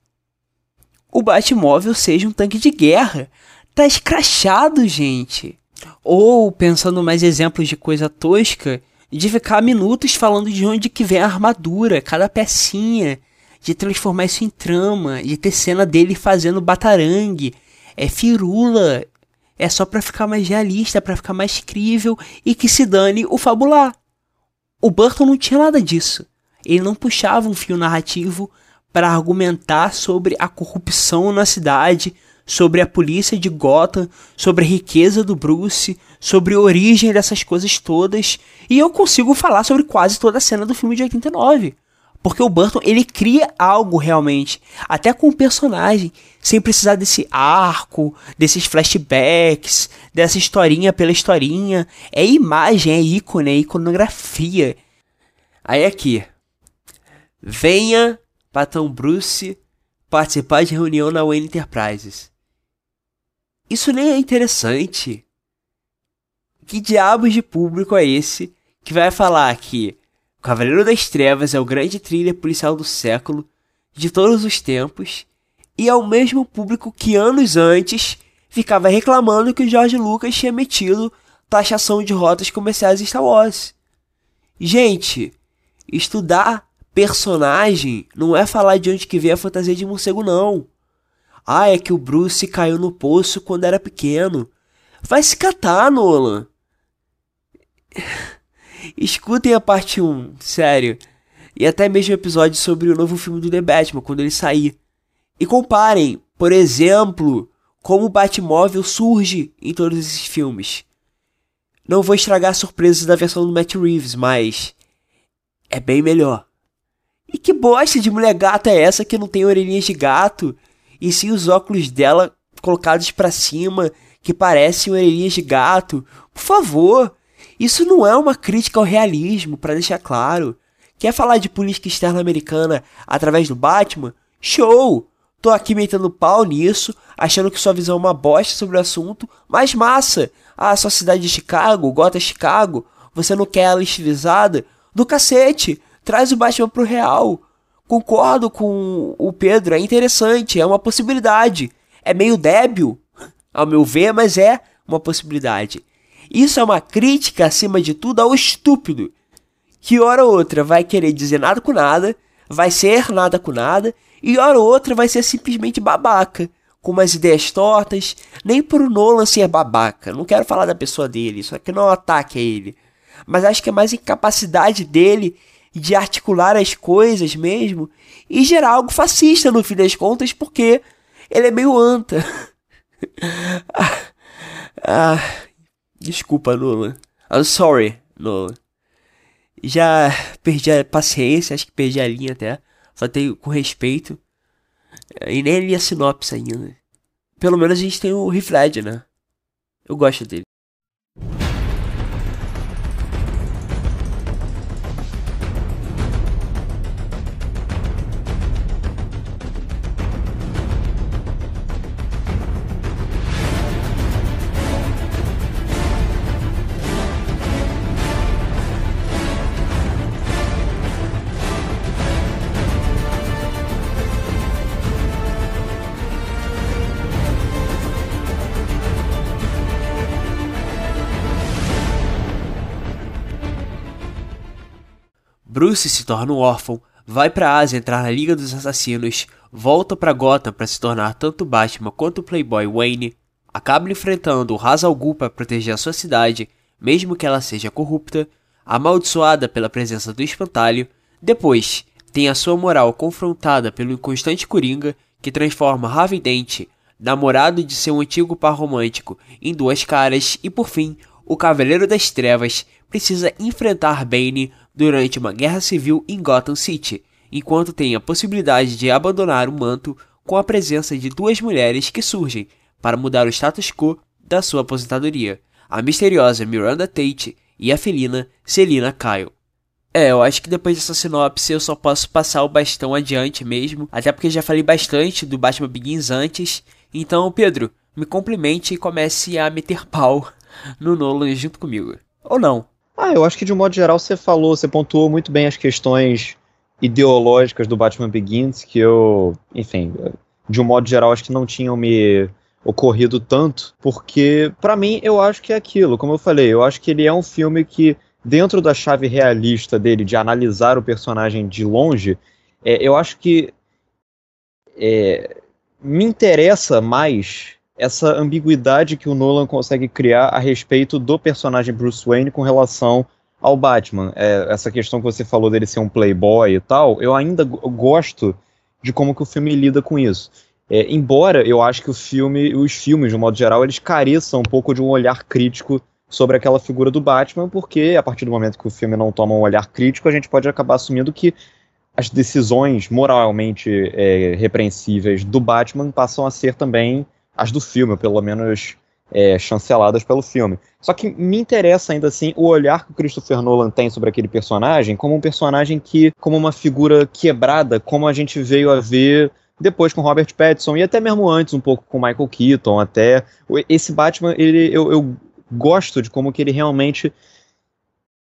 o Batmóvel seja um tanque de guerra tá escrachado, gente. Ou, pensando mais exemplos de coisa tosca, de ficar minutos falando de onde que vem a armadura, cada pecinha, de transformar isso em trama, de ter cena dele fazendo batarangue. É firula. É só para ficar mais realista, para ficar mais crível e que se dane o fabular. O Burton não tinha nada disso. Ele não puxava um fio narrativo para argumentar sobre a corrupção na cidade, sobre a polícia de Gotham, sobre a riqueza do Bruce, sobre a origem dessas coisas todas, e eu consigo falar sobre quase toda a cena do filme de 89. Porque o Burton, ele cria algo realmente, até com o personagem, sem precisar desse arco, desses flashbacks, dessa historinha pela historinha. É imagem, é ícone, é iconografia. Aí aqui. Venha, Patão Bruce, participar de reunião na Wayne Enterprises. Isso nem é interessante. Que diabos de público é esse que vai falar que o Cavaleiro das Trevas é o grande thriller policial do século, de todos os tempos, e é o mesmo público que anos antes ficava reclamando que o George Lucas tinha metido taxação de rotas comerciais em Star Wars. Gente, estudar personagem não é falar de onde que vem a fantasia de morcego, não. Ah, é que o Bruce caiu no poço quando era pequeno. Vai se catar, Nolan. [laughs] Escutem a parte 1, sério. E até mesmo episódio sobre o novo filme do The Batman, quando ele sair. E comparem, por exemplo, como o Batmóvel surge em todos esses filmes. Não vou estragar surpresas da versão do Matt Reeves, mas é bem melhor. E que bosta de mulher gata é essa que não tem orelhinhas de gato e sim os óculos dela colocados para cima, que parecem orelhinhas de gato. Por favor, isso não é uma crítica ao realismo, para deixar claro. Quer falar de política externa americana através do Batman? Show! Tô aqui metendo pau nisso, achando que sua visão é uma bosta sobre o assunto, mas massa! Ah, sua cidade de Chicago, Gota Chicago, você não quer ela estilizada? Do cacete! Traz o Batman pro real! Concordo com o Pedro, é interessante, é uma possibilidade. É meio débil, ao meu ver, mas é uma possibilidade. Isso é uma crítica, acima de tudo, ao estúpido, que hora ou outra vai querer dizer nada com nada, vai ser nada com nada, e hora ou outra vai ser simplesmente babaca, com umas ideias tortas, nem por Nolan ser babaca. Não quero falar da pessoa dele, isso aqui não é um ataque a ele. Mas acho que é mais incapacidade dele de articular as coisas mesmo e gerar algo fascista no fim das contas, porque ele é meio anta. [laughs] ah, ah, desculpa, Nolan. I'm sorry, Nolan. Já perdi a paciência, acho que perdi a linha até. Só tenho com respeito. E nem li a sinopse ainda. Pelo menos a gente tem o Heath né? Eu gosto dele. Bruce se torna um órfão, vai para a Ásia entrar na Liga dos Assassinos, volta para Gotham para se tornar tanto Batman quanto o Playboy Wayne, acaba enfrentando o Ra's al Ghul para proteger a sua cidade, mesmo que ela seja corrupta, amaldiçoada pela presença do espantalho, depois tem a sua moral confrontada pelo inconstante Coringa, que transforma Harvey Dent, namorado de seu antigo par romântico, em duas caras, e por fim, o Cavaleiro das Trevas precisa enfrentar Bane durante uma guerra civil em Gotham City, enquanto tem a possibilidade de abandonar o manto com a presença de duas mulheres que surgem para mudar o status quo da sua aposentadoria, a misteriosa Miranda Tate e a felina Selina Kyle. É, eu acho que depois dessa sinopse eu só posso passar o bastão adiante mesmo, até porque já falei bastante do Batman Begins antes. Então, Pedro, me complimente e comece a meter pau [laughs] no Nolan junto comigo. Ou não? Ah, eu acho que de um modo geral você falou, você pontuou muito bem as questões ideológicas do Batman Begins, que eu, enfim, de um modo geral acho que não tinham me ocorrido tanto, porque para mim eu acho que é aquilo, como eu falei, eu acho que ele é um filme que dentro da chave realista dele de analisar o personagem de longe, é, eu acho que é, me interessa mais essa ambiguidade que o Nolan consegue criar a respeito do personagem Bruce Wayne com relação ao Batman. É, essa questão que você falou dele ser um playboy e tal, eu ainda gosto de como que o filme lida com isso. É, embora eu acho que o filme, os filmes, de modo geral, eles careçam um pouco de um olhar crítico sobre aquela figura do Batman, porque a partir do momento que o filme não toma um olhar crítico, a gente pode acabar assumindo que as decisões moralmente é, repreensíveis do Batman passam a ser também as do filme, pelo menos é, chanceladas pelo filme. Só que me interessa ainda assim o olhar que o Christopher Nolan tem sobre aquele personagem como um personagem que, como uma figura quebrada, como a gente veio a ver depois com Robert Pattinson e até mesmo antes um pouco com Michael Keaton, até esse Batman, ele eu, eu gosto de como que ele realmente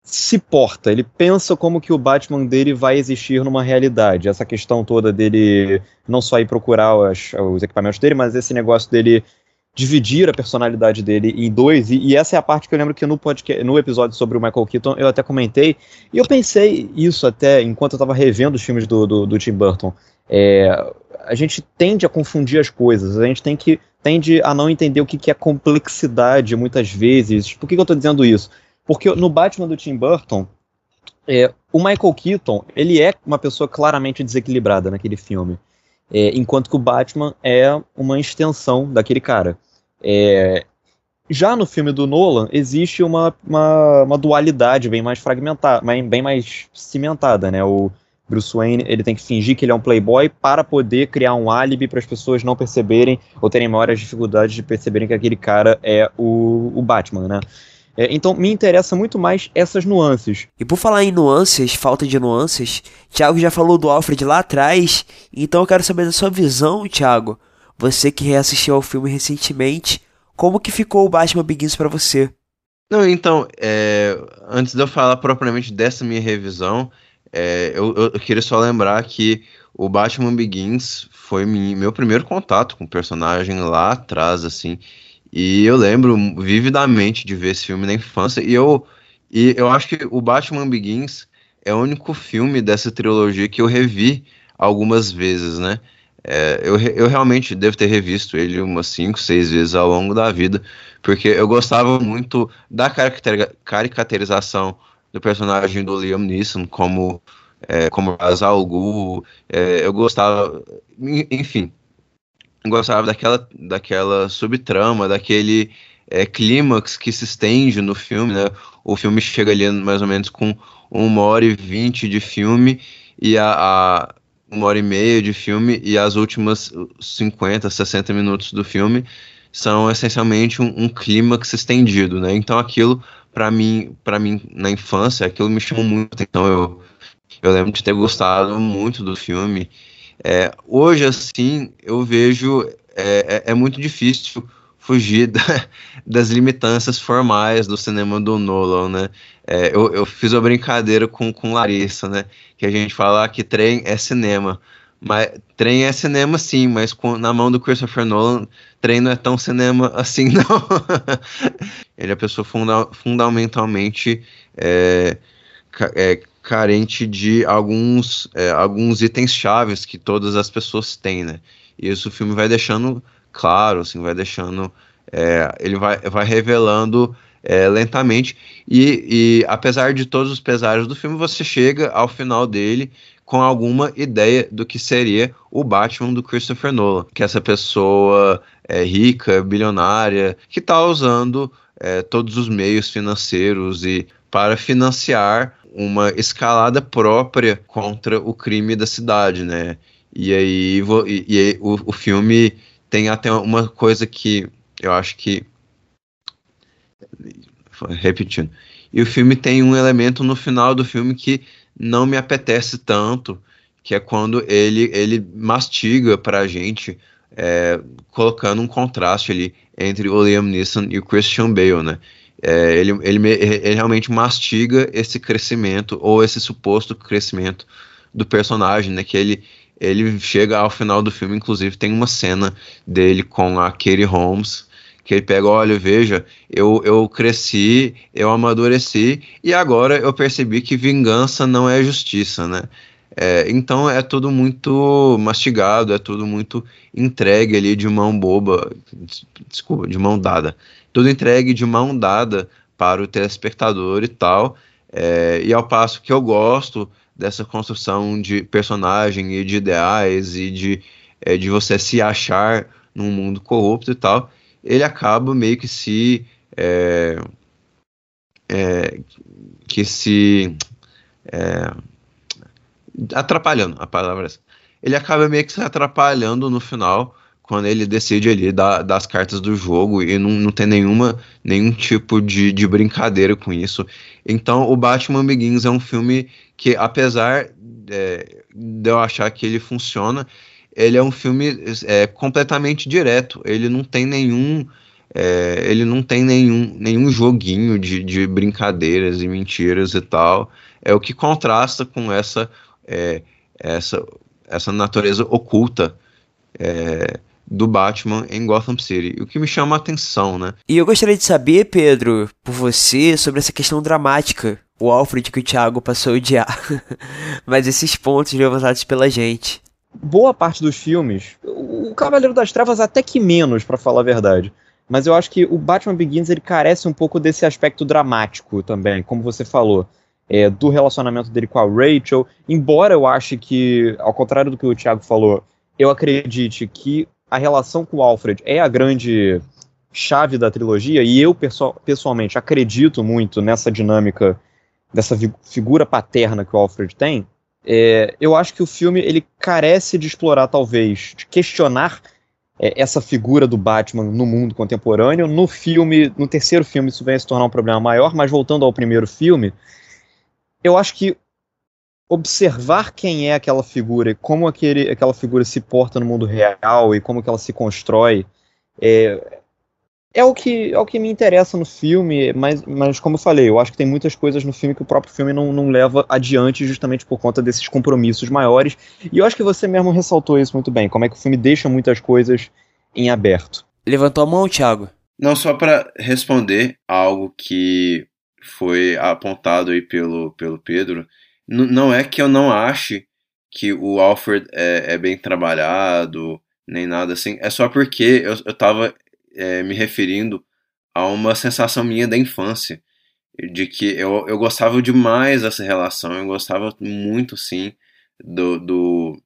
se porta, ele pensa como que o Batman dele vai existir numa realidade. Essa questão toda dele não só ir procurar os, os equipamentos dele, mas esse negócio dele dividir a personalidade dele em dois, e, e, essa é a parte que eu lembro que no, podcast, no episódio sobre o Michael Keaton eu até comentei, e eu pensei isso até enquanto eu estava revendo os filmes do, do, do Tim Burton. É, a gente tende a confundir as coisas, a gente tem que tende a não entender o que, que é complexidade muitas vezes. Por que, que eu estou dizendo isso? Porque no Batman do Tim Burton, é, o Michael Keaton, ele é uma pessoa claramente desequilibrada naquele filme. É, enquanto que o Batman é uma extensão daquele cara. É, já no filme do Nolan, existe uma, uma, uma dualidade bem mais fragmentada, bem mais cimentada, né? O Bruce Wayne ele tem que fingir que ele é um playboy para poder criar um álibi para as pessoas não perceberem ou terem maiores dificuldades de perceberem que aquele cara é o, o Batman, né? É, então me interessa muito mais essas nuances. E por falar em nuances, falta de nuances, Thiago já falou do Alfred lá atrás, então eu quero saber da sua visão, Thiago. Você que reassistiu ao filme recentemente, como que ficou o Batman Begins para você? Não, então, é, antes de eu falar propriamente dessa minha revisão, é, eu, eu, queria só lembrar que o Batman Begins foi meu primeiro contato com o personagem lá atrás, assim. E eu lembro vividamente de ver esse filme na infância. E eu, e eu acho que o Batman Begins é o único filme dessa trilogia que eu revi algumas vezes, né? É, eu, eu realmente devo ter revisto ele umas 5, 6 vezes ao longo da vida, porque eu gostava muito da caracterização do personagem do Liam Neeson como é, como Azal Ghul, é, eu gostava, enfim, gostava daquela, daquela subtrama, daquele é, clímax que se estende no filme, né? O filme chega ali mais ou menos com uma hora e vinte de filme e a, a, uma hora e meia de filme e as últimas 50, 60 minutos do filme são essencialmente um, um clímax estendido, né? Então aquilo para mim, para mim na infância, aquilo me chamou muito. Então eu eu lembro de ter gostado muito do filme. É, hoje, assim, eu vejo. É, é, é muito difícil fugir [laughs] da, das limitâncias formais do cinema do Nolan, né? É, eu, eu fiz uma brincadeira com, com Larissa, né? Que a gente fala que trem é cinema. Mas trem é cinema sim, mas com, na mão do Christopher Nolan, trem não é tão cinema [laughs] assim, não. Ele é a pessoa funda, fundamentalmente é, é, carente de alguns, é, alguns itens chaves que todas as pessoas têm, né? E isso o filme vai deixando claro, assim, vai deixando, é, ele vai, vai revelando é, lentamente e, e apesar de todos os pesares do filme, você chega ao final dele com alguma ideia do que seria o Batman do Christopher Nolan, que é essa pessoa é, rica, bilionária, que está usando é, todos os meios financeiros e para financiar uma escalada própria contra o crime da cidade, né? E aí, e, e aí o, o filme tem até uma coisa que eu acho que repetindo. E o filme tem um elemento no final do filme que não me apetece tanto, que é quando ele, ele mastiga pra gente, é, colocando um contraste ali entre o Liam Neeson e o Christian Bale, né? É, ele, ele, ele realmente mastiga esse crescimento ou esse suposto crescimento do personagem, né? Que ele, ele chega ao final do filme, inclusive tem uma cena dele com a Katie Holmes, que ele pega, olha, veja, eu, eu cresci, eu amadureci e agora eu percebi que vingança não é justiça, né? É, então é tudo muito mastigado, é tudo muito entregue ali de mão boba, desculpa, de mão dada tudo entregue de mão dada para o telespectador e tal. É, e ao passo que eu gosto dessa construção de personagem e de ideais e de, é, de você se achar num mundo corrupto e tal, ele acaba meio que se. É, é que se. É, atrapalhando, a palavra é essa. Ele acaba meio que se atrapalhando no final quando ele decide ali dar, dar as cartas do jogo e não, não tem nenhuma, nenhum tipo de, de brincadeira com isso. Então, o Batman Begins é um filme que, apesar é, de eu achar que ele funciona, ele é um filme é, completamente direto. Ele não tem nenhum. É, ele não tem nenhum, nenhum joguinho de, de brincadeiras e mentiras e tal. É o que contrasta com essa, é, essa, essa natureza oculta é, do Batman em Gotham City, o que me chama a atenção, né? E eu gostaria de saber, Pedro, por você, sobre essa questão dramática, o Alfred que o Thiago passou a odiar, [laughs] mas esses pontos levantados pela gente. Boa parte dos filmes, o Cavaleiro das Trevas até que menos, para falar a verdade. Mas eu acho que o Batman Begins ele carece um pouco desse aspecto dramático também, como você falou. É, do relacionamento dele com a Rachel, embora eu ache que, ao contrário do que o Thiago falou, eu acredite que a relação com o Alfred é a grande chave da trilogia, e eu pessoalmente acredito muito nessa dinâmica, dessa figura paterna que o Alfred tem, é, eu acho que o filme ele carece de explorar, talvez, de questionar é, essa figura do Batman no mundo contemporâneo. No filme, no terceiro filme, isso vem a se tornar um problema maior, mas voltando ao primeiro filme, eu acho que observar quem é aquela figura e como aquele, aquela figura se porta no mundo real e como que ela se constrói é, é o que, é o que me interessa no filme, mas, mas como eu falei, eu acho que tem muitas coisas no filme que o próprio filme não, não leva adiante justamente por conta desses compromissos maiores. E eu acho que você mesmo ressaltou isso muito bem, como é que o filme deixa muitas coisas em aberto. Levantou a mão, Thiago? Não, só para responder algo que foi apontado aí pelo, pelo Pedro, Não é que eu não ache que o Alfred é, é, bem trabalhado, nem nada assim, é só porque eu, eu tava é, me referindo a uma sensação minha da infância, de que eu, eu gostava demais dessa relação, eu gostava muito, sim, do, do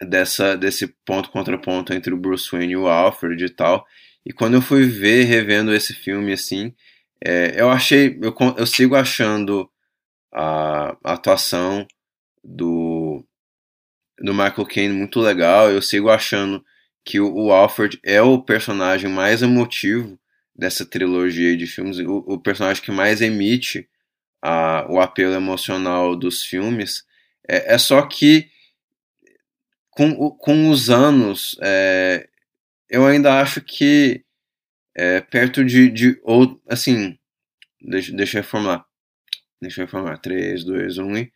dessa desse ponto contra ponto entre o Bruce Wayne e o Alfred e tal. E quando eu fui ver, revendo esse filme, assim, é, eu achei, eu, eu sigo achando a, atuação do, do Michael Caine muito legal, eu sigo achando que o, o Alfred é o personagem mais emotivo dessa trilogia de filmes, o, o personagem que mais emite a, o apelo emocional dos filmes. É, é só que com, com os anos, é, eu ainda acho que é, perto de, de ou assim, deixa, deixa eu reformular, deixa eu reformular, 3, 2, 1, e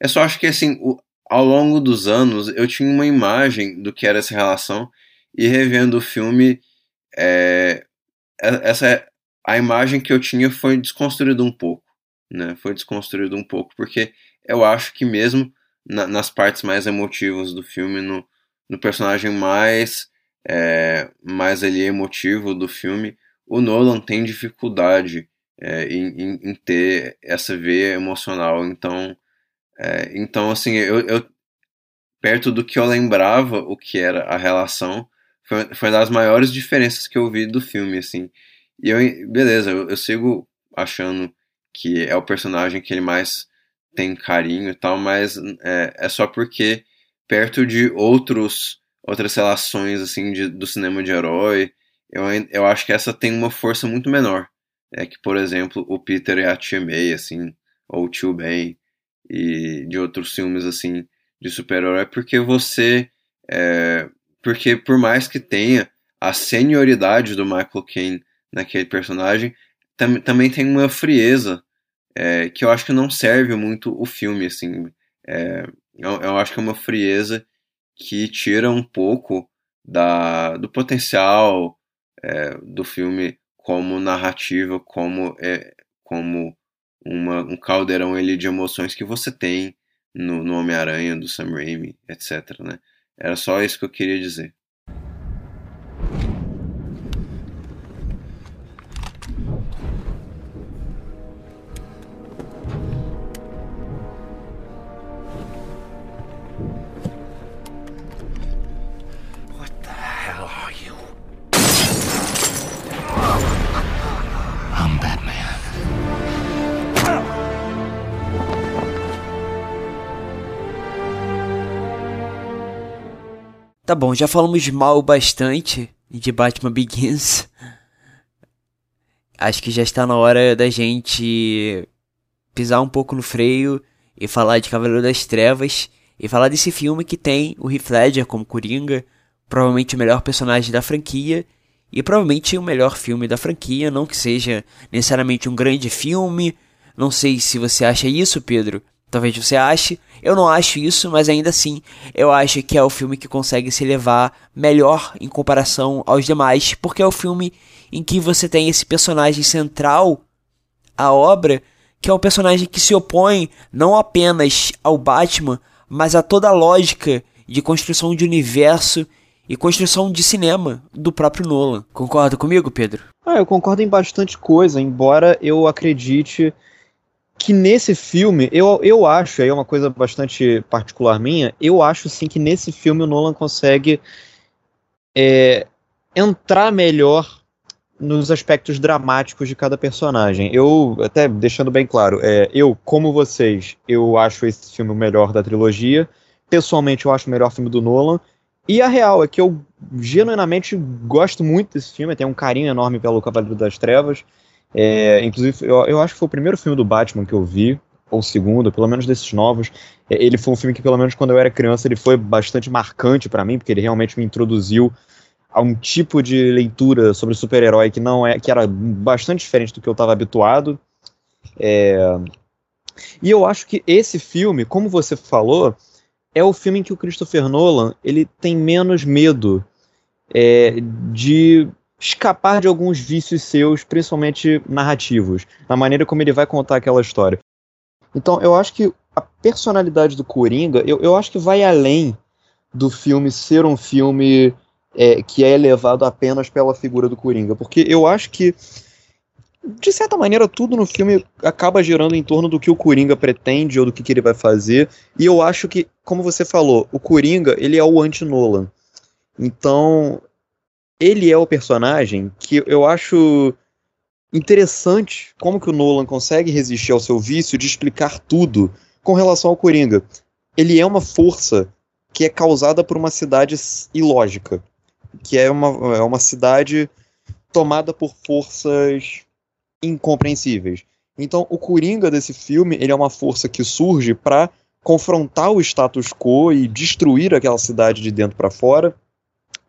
é só acho que assim, o, ao longo dos anos eu tinha uma imagem do que era essa relação e revendo o filme, é, é, essa a imagem que eu tinha foi desconstruída um pouco, né? Foi desconstruída um pouco porque eu acho que mesmo na, nas partes mais emotivas do filme, no, no personagem mais é, mais ali emotivo do filme, o Nolan tem dificuldade é, em, em, ter essa veia emocional. Então, é, então assim, eu, eu, perto do que eu lembrava o que era a relação, foi, foi uma das maiores diferenças que eu vi do filme, assim. E eu, beleza, eu, eu sigo achando que é o personagem que ele mais tem carinho e tal, mas é, é só porque perto de outros outras relações assim de, do cinema de herói, eu, eu acho que essa tem uma força muito menor. É que, por exemplo, o Peter e a Tia May, assim, ou o Tio Ben, e de outros filmes, assim, de super-herói, porque você é, porque por mais que tenha a senioridade do Michael Caine naquele personagem, tam, também tem uma frieza é, que eu acho que não serve muito o filme, assim. É, eu, eu, acho que é uma frieza que tira um pouco da, do potencial é, do filme como narrativa, como, é, como uma, um caldeirão ele de emoções que você tem no, no Homem-Aranha, do Sam Raimi, etc, né? Era só isso que eu queria dizer. Tá bom, já falamos mal bastante de Batman Begins. Acho que já está na hora da gente pisar um pouco no freio e falar de Cavaleiro das Trevas e falar desse filme que tem o Heath Ledger como Coringa, provavelmente o melhor personagem da franquia e provavelmente o melhor filme da franquia, não que seja necessariamente um grande filme. Não sei se você acha isso, Pedro, Talvez você ache, eu não acho isso, mas ainda assim eu acho que é o filme que consegue se elevar melhor em comparação aos demais, porque é o filme em que você tem esse personagem central à obra, que é um personagem que se opõe não apenas ao Batman, mas a toda a lógica de construção de universo e construção de cinema do próprio Nolan. Concorda comigo, Pedro? Ah, eu concordo em bastante coisa, embora eu acredite que nesse filme, eu, eu acho, aí é uma coisa bastante particular minha, eu acho sim que nesse filme o Nolan consegue é, entrar melhor nos aspectos dramáticos de cada personagem. Eu, até deixando bem claro, é, eu, como vocês, eu acho esse filme o melhor da trilogia. Pessoalmente, eu acho o melhor filme do Nolan. E a real é que eu genuinamente gosto muito desse filme, tenho um carinho enorme pelo Cavaleiro das Trevas. É, inclusive, eu, eu, acho que foi o primeiro filme do Batman que eu vi, ou o segundo, pelo menos desses novos. É, ele foi um filme que, pelo menos quando eu era criança, ele foi bastante marcante para mim, porque ele realmente me introduziu a um tipo de leitura sobre super-herói que não é que era bastante diferente do que eu estava habituado. É, e eu acho que esse filme, como você falou, é o filme em que o Christopher Nolan ele tem menos medo é, de escapar de alguns vícios seus, principalmente narrativos, na maneira como ele vai contar aquela história. Então, eu acho que a personalidade do Coringa, eu, eu acho que vai além do filme ser um filme é, que é elevado apenas pela figura do Coringa, porque eu acho que de certa maneira, tudo no filme acaba girando em torno do que o Coringa pretende ou do que, que ele vai fazer. E eu acho que, como você falou, o Coringa, ele é o anti-Nolan. Então, ele é o personagem que eu acho interessante como que o Nolan consegue resistir ao seu vício de explicar tudo com relação ao Coringa. Ele é uma força que é causada por uma cidade ilógica, que é uma, é uma cidade tomada por forças incompreensíveis. Então, o Coringa desse filme, ele é uma força que surge para confrontar o status quo e destruir aquela cidade de dentro para fora.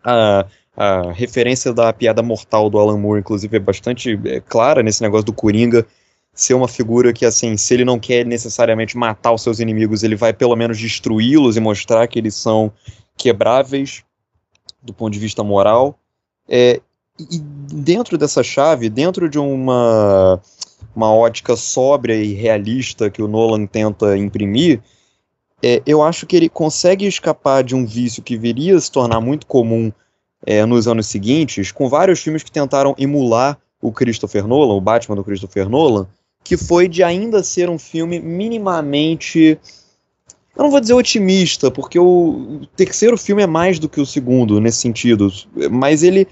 A, a referência da piada mortal do Alan Moore, inclusive, é bastante é, clara nesse negócio do Coringa ser uma figura que, assim, se ele não quer necessariamente matar os seus inimigos, ele vai pelo menos destruí-los e mostrar que eles são quebráveis do ponto de vista moral. É, e dentro dessa chave, dentro de uma, uma ótica sóbria e realista que o Nolan tenta imprimir, é, eu acho que ele consegue escapar de um vício que viria a se tornar muito comum é, nos anos seguintes, com vários filmes que tentaram emular o Christopher Nolan, o Batman do Christopher Nolan, que foi de ainda ser um filme minimamente. Eu não vou dizer otimista, porque o terceiro filme é mais do que o segundo nesse sentido, mas ele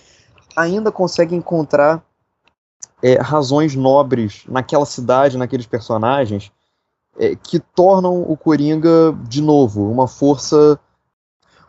ainda consegue encontrar é, razões nobres naquela cidade, naqueles personagens, é, que tornam o Coringa, de novo, uma força.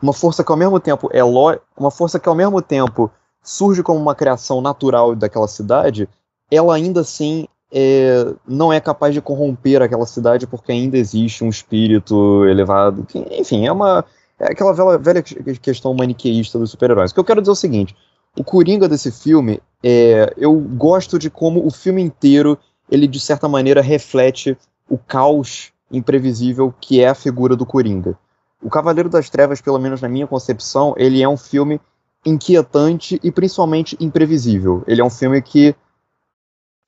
Uma força que ao mesmo tempo é lo, uma força que ao mesmo tempo surge como uma criação natural daquela cidade, ela ainda assim é, não é capaz de corromper aquela cidade porque ainda existe um espírito elevado. Que, enfim, é uma. É aquela velha, velha questão maniqueísta dos super-heróis. O que eu quero dizer é o seguinte: o Coringa desse filme, é, eu gosto de como o filme inteiro, ele de certa maneira reflete o caos imprevisível que é a figura do Coringa. O Cavaleiro das Trevas, pelo menos na minha concepção, ele é um filme inquietante e principalmente imprevisível. Ele é um filme que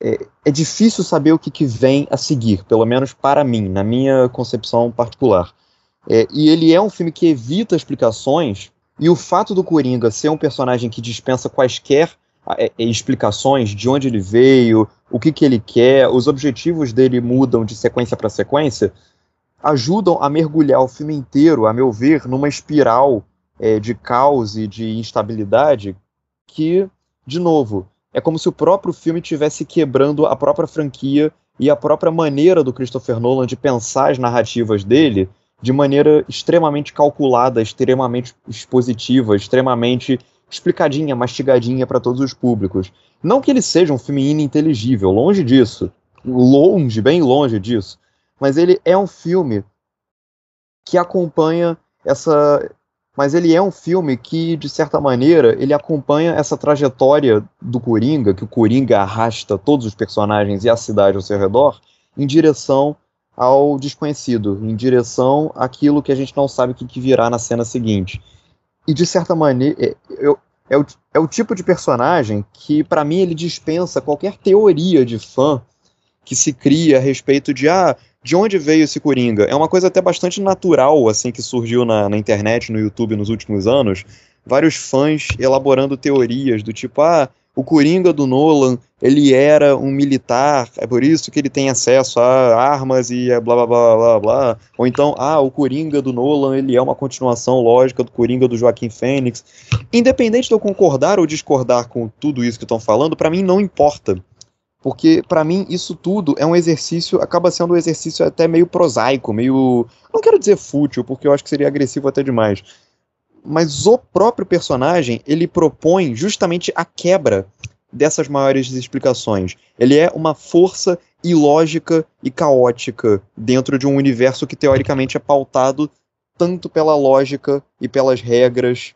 é, é difícil saber o que, que, vem a seguir, pelo menos para mim, na minha concepção particular. É, e ele é um filme que evita explicações e o fato do Coringa ser um personagem que dispensa quaisquer é, é, explicações de onde ele veio, o que, que ele quer, os objetivos dele mudam de sequência para sequência, ajudam a mergulhar o filme inteiro, a meu ver, numa espiral é, de caos e de instabilidade que, de novo, é como se o próprio filme estivesse quebrando a própria franquia e a própria maneira do Christopher Nolan de pensar as narrativas dele de maneira extremamente calculada, extremamente expositiva, extremamente explicadinha, mastigadinha para todos os públicos. Não que ele seja um filme ininteligível, longe disso. Longe, bem longe disso. Mas ele é um filme que acompanha essa. Mas ele é um filme que, de certa maneira, ele acompanha essa trajetória do Coringa, que o Coringa arrasta todos os personagens e a cidade ao seu redor, em direção ao desconhecido, em direção àquilo que a gente não sabe o que, virá na cena seguinte. E de certa maneira, é, eu, é, o, é o tipo de personagem que, para mim, ele dispensa qualquer teoria de fã que se cria a respeito de ah, de onde veio esse Coringa. É uma coisa até bastante natural, assim, que surgiu na, na internet, no YouTube nos últimos anos. Vários fãs elaborando teorias do tipo, ah, o Coringa do Nolan, ele era um militar, é por isso que ele tem acesso a armas e blá blá blá blá blá. Ou então, ah, o Coringa do Nolan, ele é uma continuação lógica do Coringa do Joaquim Fênix. Independente de eu concordar ou discordar com tudo isso que estão falando, para mim não importa. Porque para mim isso tudo é um exercício, acaba sendo um exercício até meio prosaico, meio, não quero dizer fútil, porque eu acho que seria agressivo até demais mas o próprio personagem ele propõe justamente a quebra dessas maiores explicações. Ele é uma força ilógica e caótica dentro de um universo que teoricamente é pautado tanto pela lógica e pelas regras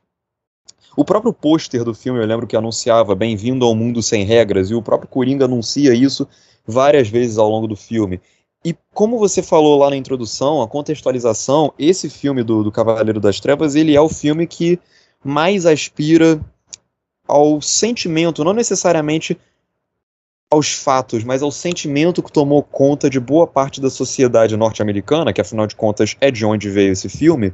O próprio pôster do filme, eu lembro que anunciava Bem-vindo ao Mundo Sem Regras, e o próprio Coringa anuncia isso várias vezes ao longo do filme. E como você falou lá na introdução, a contextualização, esse filme do, do Cavaleiro das Trevas, ele é o filme que mais aspira ao sentimento, não necessariamente aos fatos, mas ao sentimento que tomou conta de boa parte da sociedade norte-americana, que afinal de contas é de onde veio esse filme,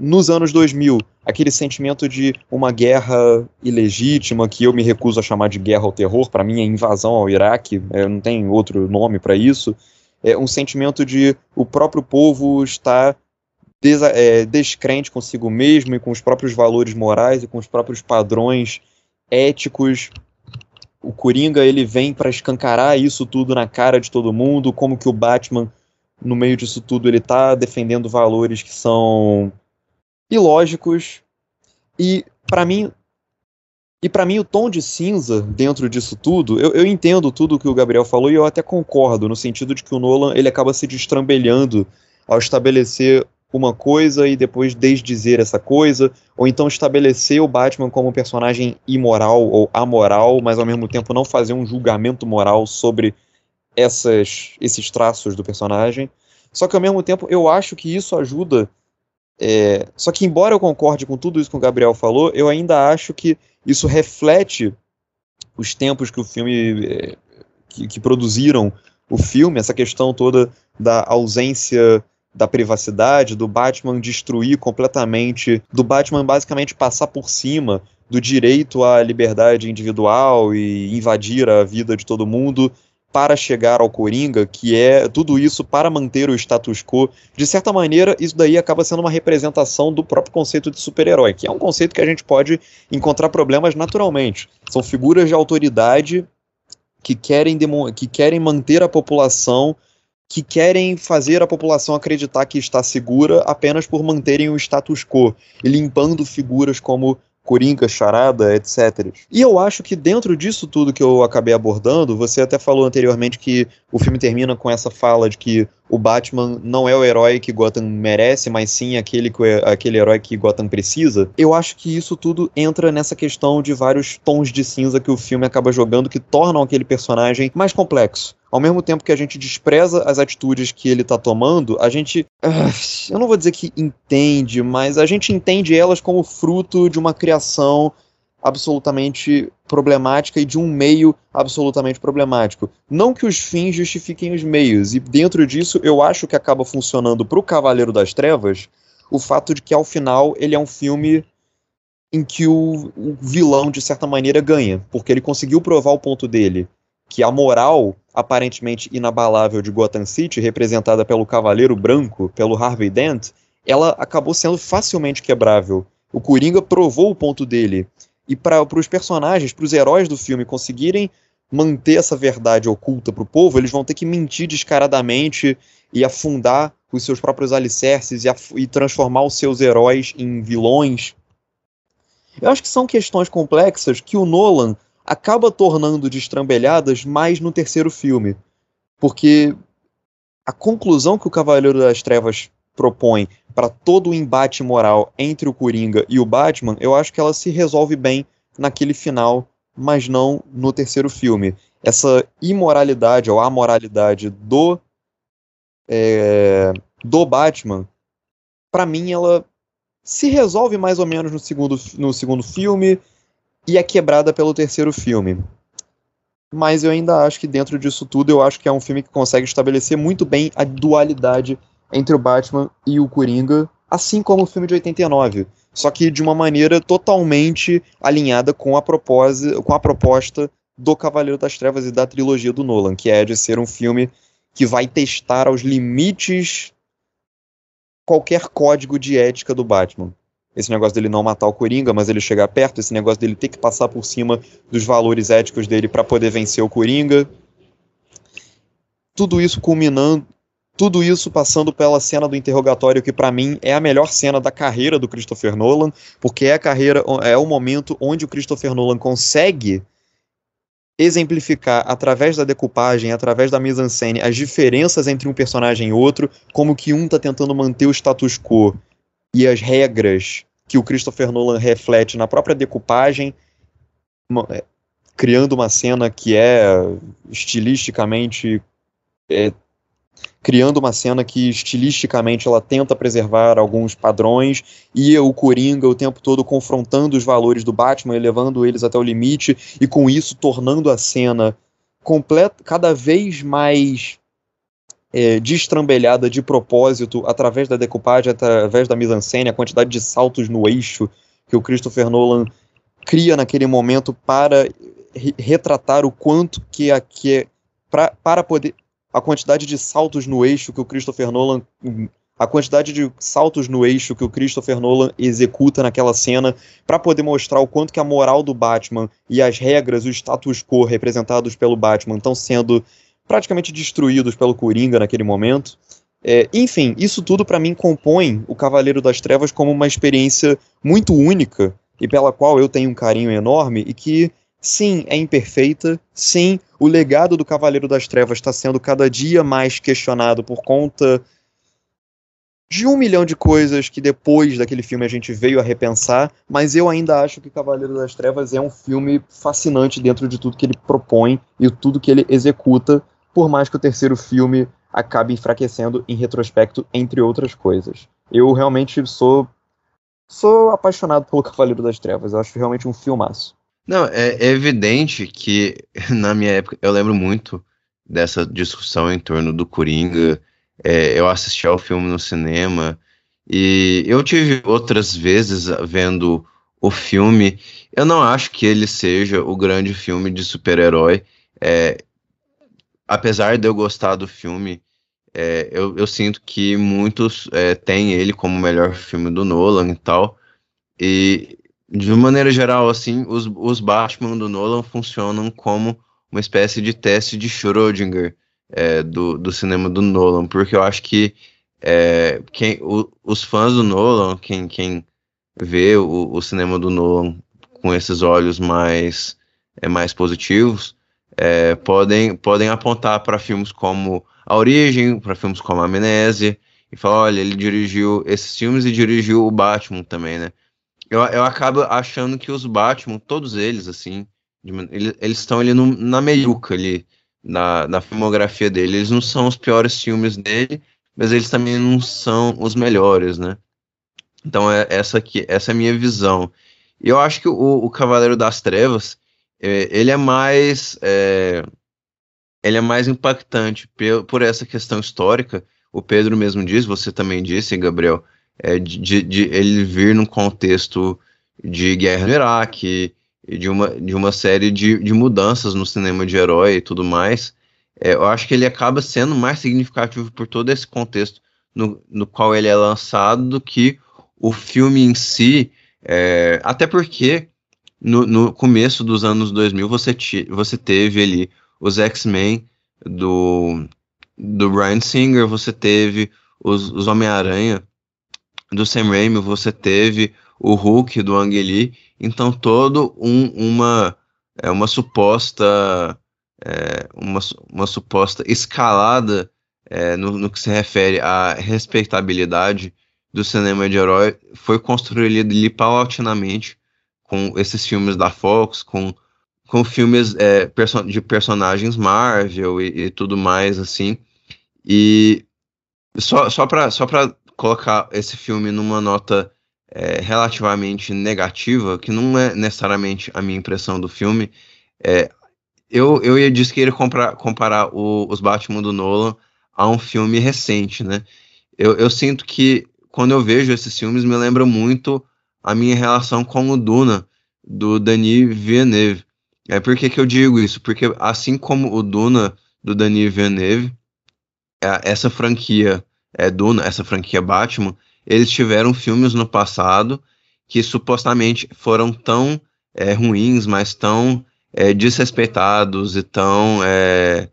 nos anos 2000, aquele sentimento de uma guerra ilegítima, que eu me recuso a chamar de guerra ao terror, para mim é invasão ao Iraque, é, não tem outro nome para isso, é um sentimento de o próprio povo estar des, é, descrente consigo mesmo e com os próprios valores morais e com os próprios padrões éticos. O Coringa ele vem para escancarar isso tudo na cara de todo mundo, como que o Batman no meio disso tudo ele tá defendendo valores que são ilógicos e para mim e para mim o tom de cinza dentro disso tudo, eu, eu entendo tudo que o Gabriel falou e eu até concordo no sentido de que o Nolan ele acaba se destrambelhando ao estabelecer uma coisa e depois desdizer essa coisa, ou então estabelecer o Batman como um personagem imoral ou amoral, mas ao mesmo tempo não fazer um julgamento moral sobre essas, esses traços do personagem. Só que ao mesmo tempo eu acho que isso ajuda. É, só que, embora eu concorde com tudo isso que o Gabriel falou, eu ainda acho que isso reflete os tempos que o filme. É, que, que produziram o filme, essa questão toda da ausência da privacidade, do Batman destruir completamente, do Batman basicamente passar por cima do direito à liberdade individual e invadir a vida de todo mundo para chegar ao Coringa, que é tudo isso para manter o status quo. De certa maneira, isso daí acaba sendo uma representação do próprio conceito de super-herói, que é um conceito que a gente pode encontrar problemas naturalmente. São figuras de autoridade que querem, que querem manter a população que querem fazer a população acreditar que está segura apenas por manterem o status quo limpando figuras como Coringa, Charada, etc. E eu acho que dentro disso tudo que eu acabei abordando, você até falou anteriormente que o filme termina com essa fala de que o Batman não é o herói que Gotham merece, mas sim aquele, aquele herói que Gotham precisa. Eu acho que isso tudo entra nessa questão de vários tons de cinza que o filme acaba jogando que tornam aquele personagem mais complexo ao mesmo tempo que a gente despreza as atitudes que ele está tomando, a gente. Uh, eu não vou dizer que entende, mas a gente entende elas como fruto de uma criação absolutamente problemática e de um meio absolutamente problemático. Não que os fins justifiquem os meios, e dentro disso eu acho que acaba funcionando para o Cavaleiro das Trevas o fato de que ao final ele é um filme em que o, o vilão, de certa maneira, ganha, porque ele conseguiu provar o ponto dele que a moral aparentemente inabalável de Gotham City, representada pelo Cavaleiro Branco, pelo Harvey Dent, ela acabou sendo facilmente quebrável. O Coringa provou o ponto dele. E para os personagens, para os heróis do filme conseguirem manter essa verdade oculta para o povo, eles vão ter que mentir descaradamente e afundar os seus próprios alicerces e, e transformar os seus heróis em vilões. Eu acho que são questões complexas que o Nolan acaba tornando destrambelhadas mais no terceiro filme. Porque a conclusão que o Cavaleiro das Trevas propõe para todo o embate moral entre o Coringa e o Batman, eu acho que ela se resolve bem naquele final, mas não no terceiro filme. Essa imoralidade ou amoralidade do é, do Batman, para mim ela se resolve mais ou menos no segundo, no segundo filme e é quebrada pelo terceiro filme. Mas eu ainda acho que dentro disso tudo, eu acho que é um filme que consegue estabelecer muito bem a dualidade entre o Batman e o Coringa, assim como o filme de 89. Só que de uma maneira totalmente alinhada com a, com a proposta do Cavaleiro das Trevas e da trilogia do Nolan, que é de ser um filme que vai testar aos limites qualquer código de ética do Batman esse negócio dele não matar o Coringa, mas ele chegar perto, esse negócio dele ter que passar por cima dos valores éticos dele para poder vencer o Coringa. Tudo isso culminando, tudo isso passando pela cena do interrogatório que para mim é a melhor cena da carreira do Christopher Nolan, porque é a carreira é o momento onde o Christopher Nolan consegue exemplificar através da decupagem, através da mise-en-scène, as diferenças entre um personagem e outro, como que um tá tentando manter o status quo e as regras que o Christopher Nolan reflete na própria decupagem, é, criando uma cena que é estilisticamente é, criando uma cena que estilisticamente ela tenta preservar alguns padrões e o Coringa o tempo todo confrontando os valores do Batman e levando eles até o limite e com isso tornando a cena completa, cada vez mais é, destrambelhada de propósito através da decupagem, através da mise-en-scène, a quantidade de saltos no eixo que o Christopher Nolan cria naquele momento para re retratar o quanto que, a, que é, pra, para poder a quantidade de saltos no eixo que o Christopher Nolan a quantidade de saltos no eixo que o Christopher Nolan executa naquela cena para poder mostrar o quanto que a moral do Batman e as regras, o status quo representados pelo Batman estão sendo praticamente destruídos pelo Coringa naquele momento. É, enfim, isso tudo para mim compõe o Cavaleiro das Trevas como uma experiência muito única e pela qual eu tenho um carinho enorme e que Sim, é imperfeita. Sim, o legado do Cavaleiro das Trevas está sendo cada dia mais questionado por conta de um milhão de coisas que depois daquele filme a gente veio a repensar, mas eu ainda acho que Cavaleiro das Trevas é um filme fascinante dentro de tudo que ele propõe e tudo que ele executa, por mais que o terceiro filme acabe enfraquecendo em retrospecto, entre outras coisas. Eu realmente sou sou apaixonado pelo Cavaleiro das Trevas, eu acho realmente um filmaço. Não, é, é evidente que [laughs] na minha época eu lembro muito dessa discussão em torno do Coringa. É, eu assisti ao filme no cinema e eu tive outras vezes vendo o filme. Eu não acho que ele seja o grande filme de super-herói. É, apesar de eu gostar do filme, é, eu, eu, sinto que muitos é, têm ele como o melhor filme do Nolan e tal. E de maneira geral, assim, os, os Batman do Nolan funcionam como uma espécie de teste de Schrödinger é, do, do cinema do Nolan, porque eu acho que é, quem, o, os fãs do Nolan, quem, quem vê o, o, cinema do Nolan com esses olhos mais, é, mais positivos, é, podem, podem apontar para filmes como A Origem, para filmes como Amnésia, e falar, olha, ele dirigiu esses filmes e dirigiu o Batman também, né? Eu, eu acabo achando que os Batman, todos eles, assim, eles estão ali no, na meiuca ali, na, na filmografia dele. Eles não são os piores filmes dele, mas eles também não são os melhores, né? Então é essa aqui, essa é a minha visão. E eu acho que o, o Cavaleiro das Trevas, é, ele é mais é, ele é mais impactante por, por essa questão histórica. O Pedro mesmo diz, você também disse, Gabriel, é, de, de, ele vir num contexto de guerra no Iraque, de uma, de uma série de, de mudanças no cinema de herói e tudo mais, é, eu acho que ele acaba sendo mais significativo por todo esse contexto no, no qual ele é lançado do que o filme em si, é, até porque no, no, começo dos anos 2000 você, ti, você teve ali os X-Men do, do Brian Singer, você teve os, os Homem-Aranha do Sam Raimi, você teve o Hulk do Ang Lee, então todo um, uma é uma suposta é, uma, uma suposta escalada é, no, no, que se refere à respeitabilidade do cinema de herói foi construída ali paulatinamente com esses filmes da Fox, com, com filmes é, de personagens Marvel e, e, tudo mais assim. E só, só para só colocar esse filme numa nota é, relativamente negativa, que não é necessariamente a minha impressão do filme, é, eu, eu ia dizer que ele comparar, comparar o, os Batman do Nolan a um filme recente, né? Eu, eu sinto que quando eu vejo esses filmes me lembra muito a minha relação com o Duna, do Denis Villeneuve. É por que, que eu digo isso? Porque assim como o Duna do Denis Villeneuve, é, essa franquia é, Duna, essa franquia Batman, eles tiveram filmes no passado que supostamente foram tão é, ruins, mas tão é, desrespeitados e tão é,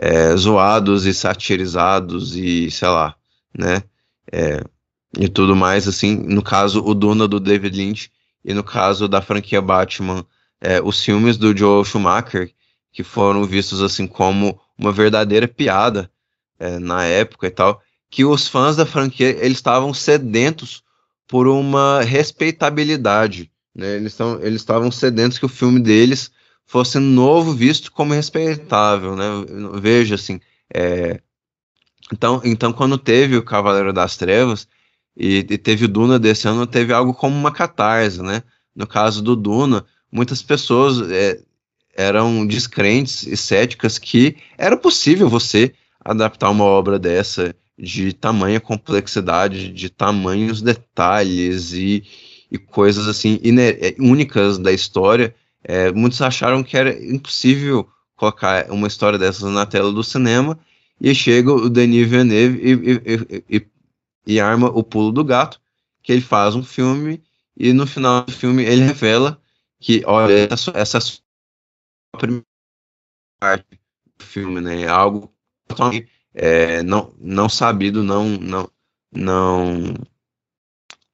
é zoados e satirizados e sei lá, né? É, e tudo mais, assim, no caso o Duna do David Lynch e no caso da franquia Batman, os filmes do Joel Schumacher, que foram vistos assim como uma verdadeira piada na época e tal, que os fãs da franquia eles estavam sedentos por uma respeitabilidade. Né? Eles eles estavam sedentos que o filme deles fosse novo visto como respeitável, né? Veja assim, é... então, então quando teve o Cavaleiro das Trevas e, e, teve o Duna desse ano, teve algo como uma catarse, né? No caso do Duna, muitas pessoas é, eram descrentes e céticas que era possível você adaptar uma obra dessa de tamanha complexidade, de tamanhos detalhes e, e coisas assim é, únicas da história. É, muitos acharam que era impossível colocar uma história dessas na tela do cinema e chega o Denis Villeneuve e, e, e, e arma o pulo do gato, que ele faz um filme e no final do filme ele revela que, olha, essa, essa é a primeira parte do filme, né? É algo totalmente é, não, não sabido, não, não, não,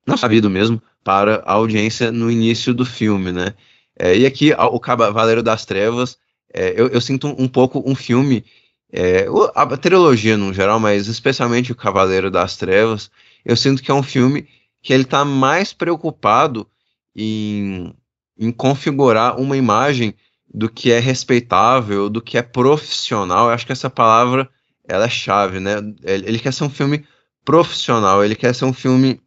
não sabido mesmo para a audiência no início do filme, né? É, e aqui o Cavaleiro das Trevas, é, eu, eu, sinto um, pouco um filme, é, a trilogia no geral, mas especialmente o Cavaleiro das Trevas, eu sinto que é um filme que ele está mais preocupado em, em configurar uma imagem do que é respeitável, do que é profissional. Eu acho que essa palavra ela é chave, né? Ele quer ser um filme profissional, ele quer ser um filme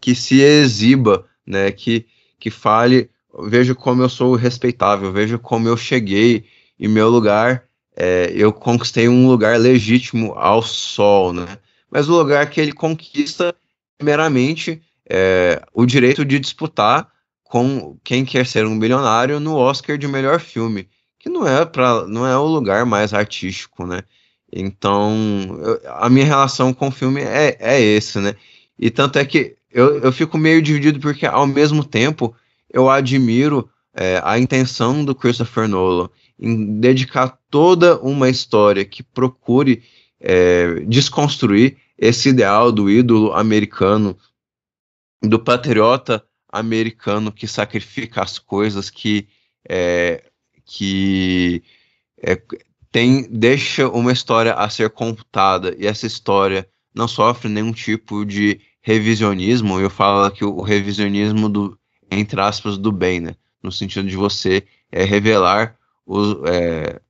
que se exiba, né? Que, que fale, veja como eu sou respeitável, veja como eu cheguei em meu lugar, é, eu conquistei um lugar legítimo ao sol, né? Mas o lugar que ele conquista, primeiramente, é, o direito de disputar com quem quer ser um bilionário no Oscar de melhor filme, que não é para não é o lugar mais artístico, né? Então, eu, a minha relação com o filme é, é esse, né? E tanto é que eu, eu fico meio dividido porque, ao mesmo tempo, eu admiro é, a intenção do Christopher Nolan em dedicar toda uma história que procure é, desconstruir esse ideal do ídolo americano, do patriota americano que sacrifica as coisas, que, é, que é, tem, deixa uma história a ser contada e essa história não sofre nenhum tipo de revisionismo. Eu falo que o revisionismo do, entre aspas, do bem, né? No sentido de você é, revelar o, é,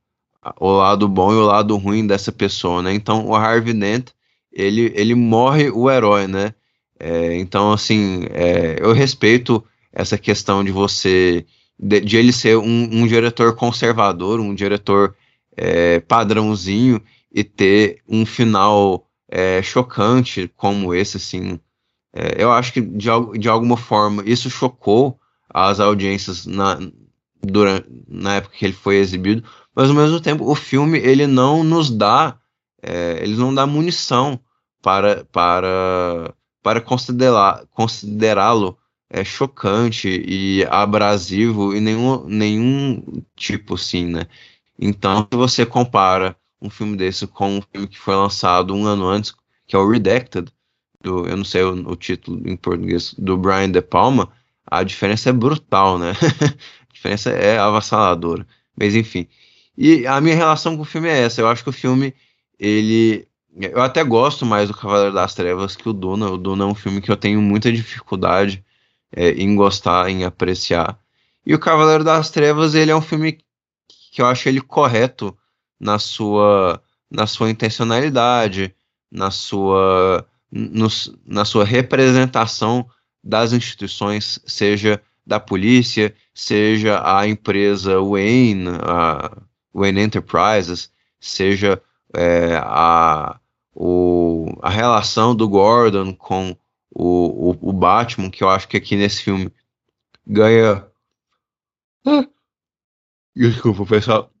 o lado bom e o lado ruim dessa pessoa, né? Então o Harvey Dent ele, ele morre o herói, né? É, então, assim, é, eu respeito essa questão de você, de, de ele ser um, um, diretor conservador, um diretor é, padrãozinho e ter um final é, chocante como esse, assim. É, eu acho que de, de alguma forma isso chocou as audiências na, durante, na época que ele foi exibido, mas ao mesmo tempo o filme ele não nos dá, é, ele não dá munição para, para para considerá-lo é, chocante e abrasivo em nenhum, nenhum tipo, assim, né? Então, se você compara um filme desse com um filme que foi lançado um ano antes, que é o Redacted, do, eu não sei o, o título em português, do Brian De Palma, a diferença é brutal, né? [laughs] a diferença é avassaladora. Mas enfim. E a minha relação com o filme é essa. Eu acho que o filme ele eu até gosto mais do Cavaleiro das Trevas que o Duna. O Duna é um filme que eu tenho muita dificuldade é, em gostar, em apreciar. E o Cavaleiro das Trevas, ele é um filme que eu acho ele correto na sua, na sua intencionalidade, na sua, no, na sua representação das instituições, seja da polícia, seja a empresa Wayne, a Wayne Enterprises, seja é, a, o, a relação do Gordon com o, o, o, Batman, que eu acho que aqui nesse filme ganha. Desculpa, pessoal.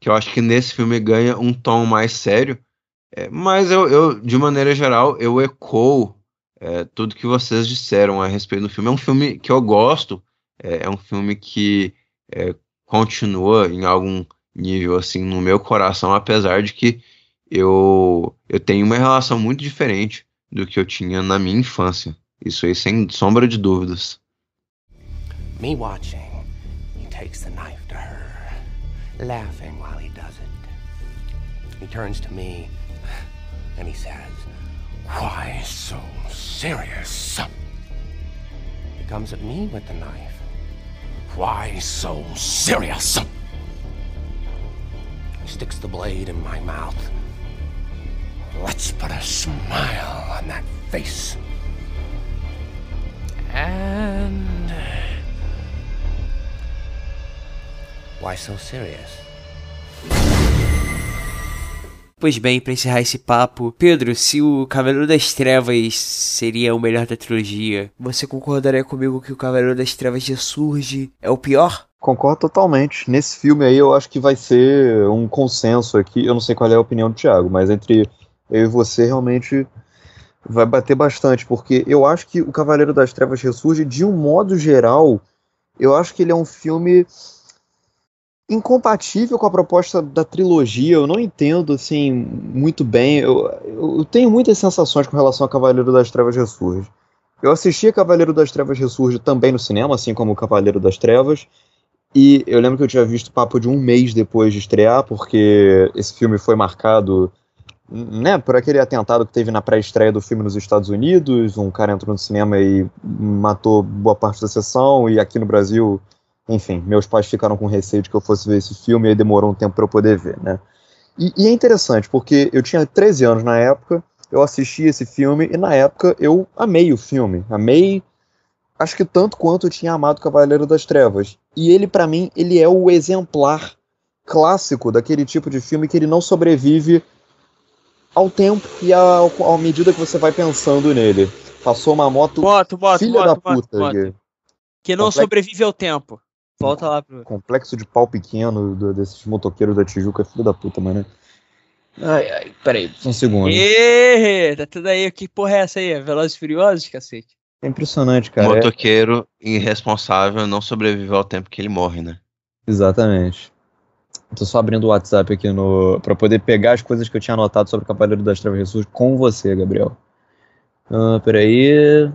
Que eu acho que nesse filme ganha um tom mais sério. É, mas eu, eu, de maneira geral, eu ecoo é, tudo que vocês disseram a respeito do filme. É um filme que eu gosto. É, é um filme que é, continua em algum nível assim no meu coração, apesar de que eu, eu tenho uma relação muito diferente do que eu tinha na minha infância. Isso aí, sem sombra de dúvidas. Me watching, he takes the knife to her, laughing while he does it. He turns to me and he says, Why so serious? He comes at me with the knife. Why so serious? He sticks the blade in my mouth. Let's put a smile on that face. And. Why so serious? Pois bem, pra encerrar esse papo, Pedro, se o Cavaleiro das Trevas seria o melhor da trilogia, você concordaria comigo que o Cavaleiro das Trevas ressurge é o pior? Concordo totalmente. Nesse filme aí eu acho que vai ser um consenso aqui. Eu não sei qual é a opinião do Thiago, mas entre eu e você realmente vai bater bastante, porque eu acho que o Cavaleiro das Trevas ressurge de um modo geral. Eu acho que ele é um filme incompatível com a proposta da trilogia. Eu não entendo assim muito bem. Eu, eu tenho muitas sensações com relação a Cavaleiro das Trevas Ressurge. Eu assisti a Cavaleiro das Trevas Ressurge também no cinema, assim como Cavaleiro das Trevas. E eu lembro que eu tinha visto papo de um mês depois de estrear, porque esse filme foi marcado né, por aquele atentado que teve na pré-estreia do filme nos Estados Unidos. Um cara entrou no cinema e matou boa parte da sessão, e aqui no Brasil enfim, meus pais ficaram com receio de que eu fosse ver esse filme e aí demorou um tempo para eu poder ver, né? E, e, é interessante, porque eu tinha 13 anos na época, eu assisti esse filme e na época eu amei o filme. Amei, acho que tanto quanto eu tinha amado Cavaleiro das Trevas. E ele, para mim, ele é o exemplar clássico daquele tipo de filme que ele não sobrevive ao tempo e à, à medida que você vai pensando nele. Passou uma moto, moto, moto filha moto, da moto, puta. moto. Que não Complexo. sobrevive ao tempo. Volta lá pro. Complexo de pau pequeno do- desses motoqueiros da Tijuca, filho da puta, mano. Ai, ai, peraí, só um segundo. Ê, tá tudo aí. Que porra é essa aí? Velozes e Furiosos, cacete? É impressionante, cara. É- Motoqueiro irresponsável não sobreviveu ao tempo que ele morre, né? Exatamente. Tô só abrindo o WhatsApp aqui no para poder pegar as coisas que eu tinha anotado sobre o Cavaleiro das Trevas Ressurge com você, Gabriel. Ah, peraí.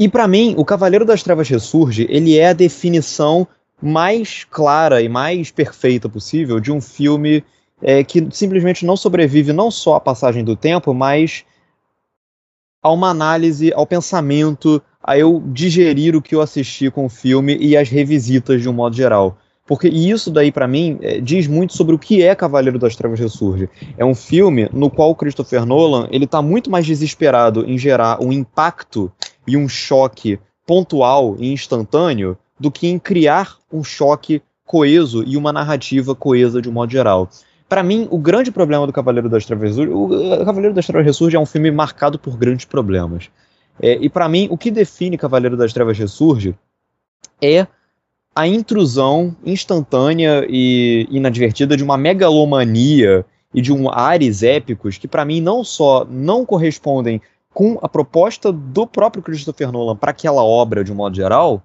E pra mim, o Cavaleiro das Trevas Ressurge, ele é a definição mais clara e mais perfeita possível de um filme é, que simplesmente não sobrevive não só à passagem do tempo, mas a uma análise, ao pensamento, a eu digerir o que eu assisti com o filme e as revisitas de um modo geral. Porque isso daí, pra mim, é, diz muito sobre o que é Cavaleiro das Trevas Ressurge. É um filme no qual o Christopher Nolan ele tá muito mais desesperado em gerar um impacto e um choque pontual e instantâneo do que em criar um choque coeso e uma narrativa coesa de um modo geral. Pra mim, o grande problema do Cavaleiro das Trevas o Cavaleiro das Trevas Ressurge é um filme marcado por grandes problemas. É, e pra mim, o que define Cavaleiro das Trevas Ressurge é a intrusão instantânea e inadvertida de uma megalomania e de um ares épicos que pra mim não só não correspondem com a proposta do próprio Christopher Nolan para aquela obra de um modo geral,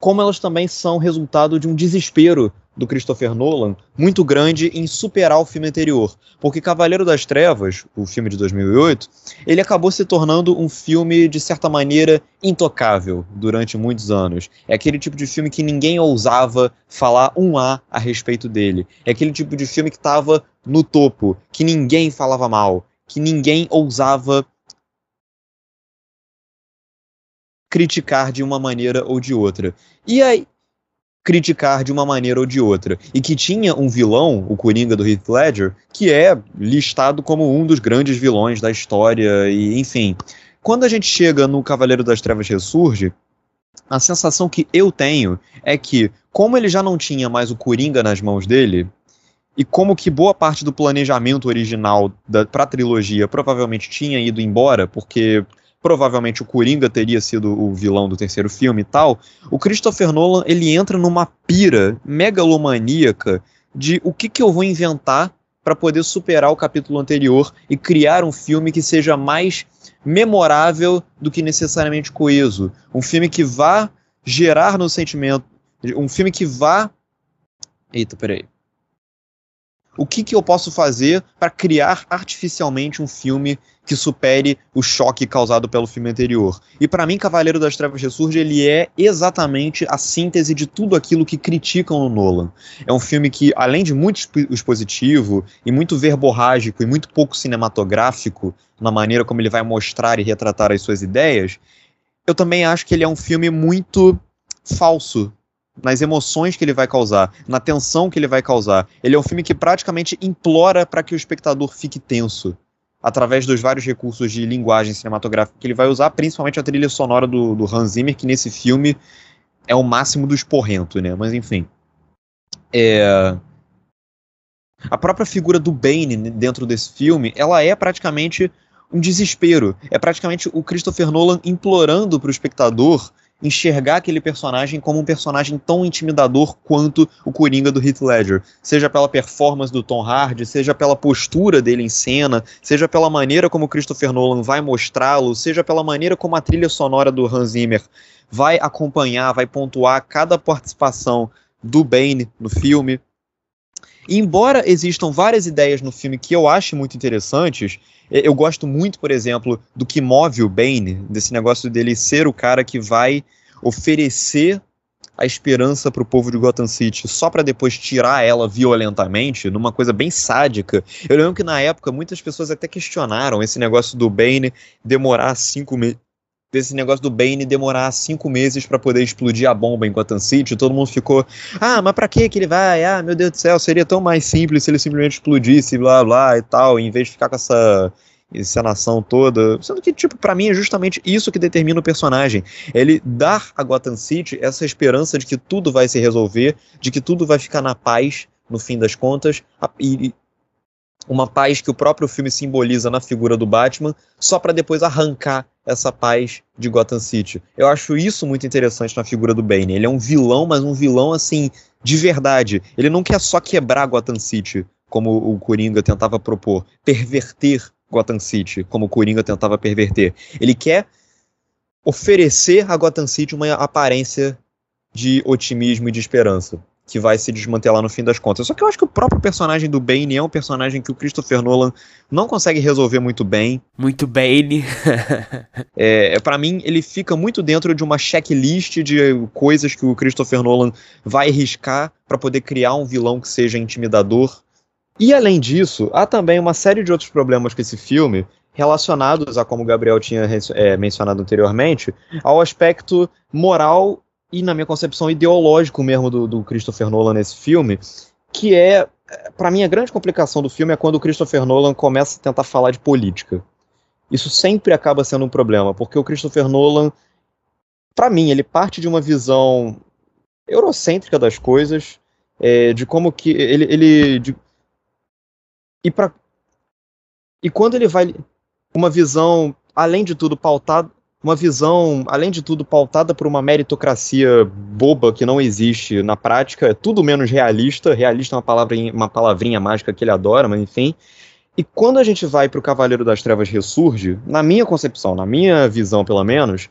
como elas também são resultado de um desespero do Christopher Nolan muito grande em superar o filme anterior. Porque Cavaleiro das Trevas, o filme de 2008, ele acabou se tornando um filme, de certa maneira, intocável durante muitos anos. É aquele tipo de filme que ninguém ousava falar um A a respeito dele. É aquele tipo de filme que estava no topo, que ninguém falava mal, que ninguém ousava criticar de uma maneira ou de outra. E aí, criticar de uma maneira ou de outra. E que tinha um vilão, o Coringa do Heath Ledger, que é listado como um dos grandes vilões da história, e enfim. Quando a gente chega no Cavaleiro das Trevas Ressurge, a sensação que eu tenho é que, como ele já não tinha mais o Coringa nas mãos dele, e como que boa parte do planejamento original para trilogia provavelmente tinha ido embora, porque provavelmente o Coringa teria sido o vilão do terceiro filme e tal, o Christopher Nolan ele entra numa pira megalomaníaca de o que, que eu vou inventar para poder superar o capítulo anterior e criar um filme que seja mais memorável do que necessariamente coeso. Um filme que vá gerar no sentimento. Um filme que vá. Eita, peraí. O que, que eu posso fazer para criar artificialmente um filme que supere o choque causado pelo filme anterior. E para mim, Cavaleiro das Trevas Ressurge, ele é exatamente a síntese de tudo aquilo que criticam no Nolan. É um filme que, além de muito expositivo e muito verborrágico e muito pouco cinematográfico na maneira como ele vai mostrar e retratar as suas ideias, eu também acho que ele é um filme muito falso nas emoções que ele vai causar, na tensão que ele vai causar. Ele é um filme que praticamente implora para que o espectador fique tenso através dos vários recursos de linguagem cinematográfica que ele vai usar, principalmente a trilha sonora do, do Hans Zimmer, que nesse filme é o máximo do esporrento, né? Mas enfim. É... A própria figura do Bane dentro desse filme, ela é praticamente um desespero. É praticamente o Christopher Nolan implorando para o espectador enxergar aquele personagem como um personagem tão intimidador quanto o Coringa do Heath Ledger, seja pela performance do Tom Hardy, seja pela postura dele em cena, seja pela maneira como Christopher Nolan vai mostrá-lo, seja pela maneira como a trilha sonora do Hans Zimmer vai acompanhar, vai pontuar cada participação do Bane no filme. E embora existam várias ideias no filme que eu acho muito interessantes, eu gosto muito, por exemplo, do que move o Bane, desse negócio dele ser o cara que vai oferecer a esperança para o povo de Gotham City só para depois tirar ela violentamente, numa coisa bem sádica. Eu lembro que na época muitas pessoas até questionaram esse negócio do Bane demorar cinco meses desse negócio do Bane demorar cinco meses para poder explodir a bomba em Gotham City, todo mundo ficou, ah, mas pra que que ele vai? Ah, meu Deus do céu, seria tão mais simples se ele simplesmente explodisse, blá blá e tal, em vez de ficar com essa encenação toda, sendo que, tipo, para mim é justamente isso que determina o personagem, ele dar a Gotham City essa esperança de que tudo vai se resolver, de que tudo vai ficar na paz, no fim das contas, e uma paz que o próprio filme simboliza na figura do Batman, só para depois arrancar essa paz de Gotham City. Eu acho isso muito interessante na figura do Bane. Ele é um vilão, mas um vilão assim de verdade. Ele não quer só quebrar Gotham City, como o Coringa tentava propor, perverter Gotham City, como o Coringa tentava perverter. Ele quer oferecer a Gotham City uma aparência de otimismo e de esperança que vai se desmantelar no fim das contas. Só que eu acho que o próprio personagem do Bane é um personagem que o Christopher Nolan não consegue resolver muito bem. Muito Bane. [laughs] é, é para mim, ele fica muito dentro de uma checklist de coisas que o Christopher Nolan vai riscar para poder criar um vilão que seja intimidador. E além disso, há também uma série de outros problemas com esse filme relacionados a, como o Gabriel tinha é, mencionado anteriormente, ao aspecto moral e, na minha concepção, ideológico mesmo do, do Christopher Nolan nesse filme, que é, para mim, a grande complicação do filme é quando o Christopher Nolan começa a tentar falar de política. Isso sempre acaba sendo um problema, porque o Christopher Nolan, para mim, ele parte de uma visão eurocêntrica das coisas, é, de como que ele, ele de, e para e quando ele vai uma visão além de tudo pautada uma visão, além de tudo, pautada por uma meritocracia boba que não existe na prática, é tudo menos realista. Realista é uma, palavrinha, uma palavrinha mágica que ele adora, mas enfim. E quando a gente vai para o Cavaleiro das Trevas Ressurge, na minha concepção, na minha visão pelo menos,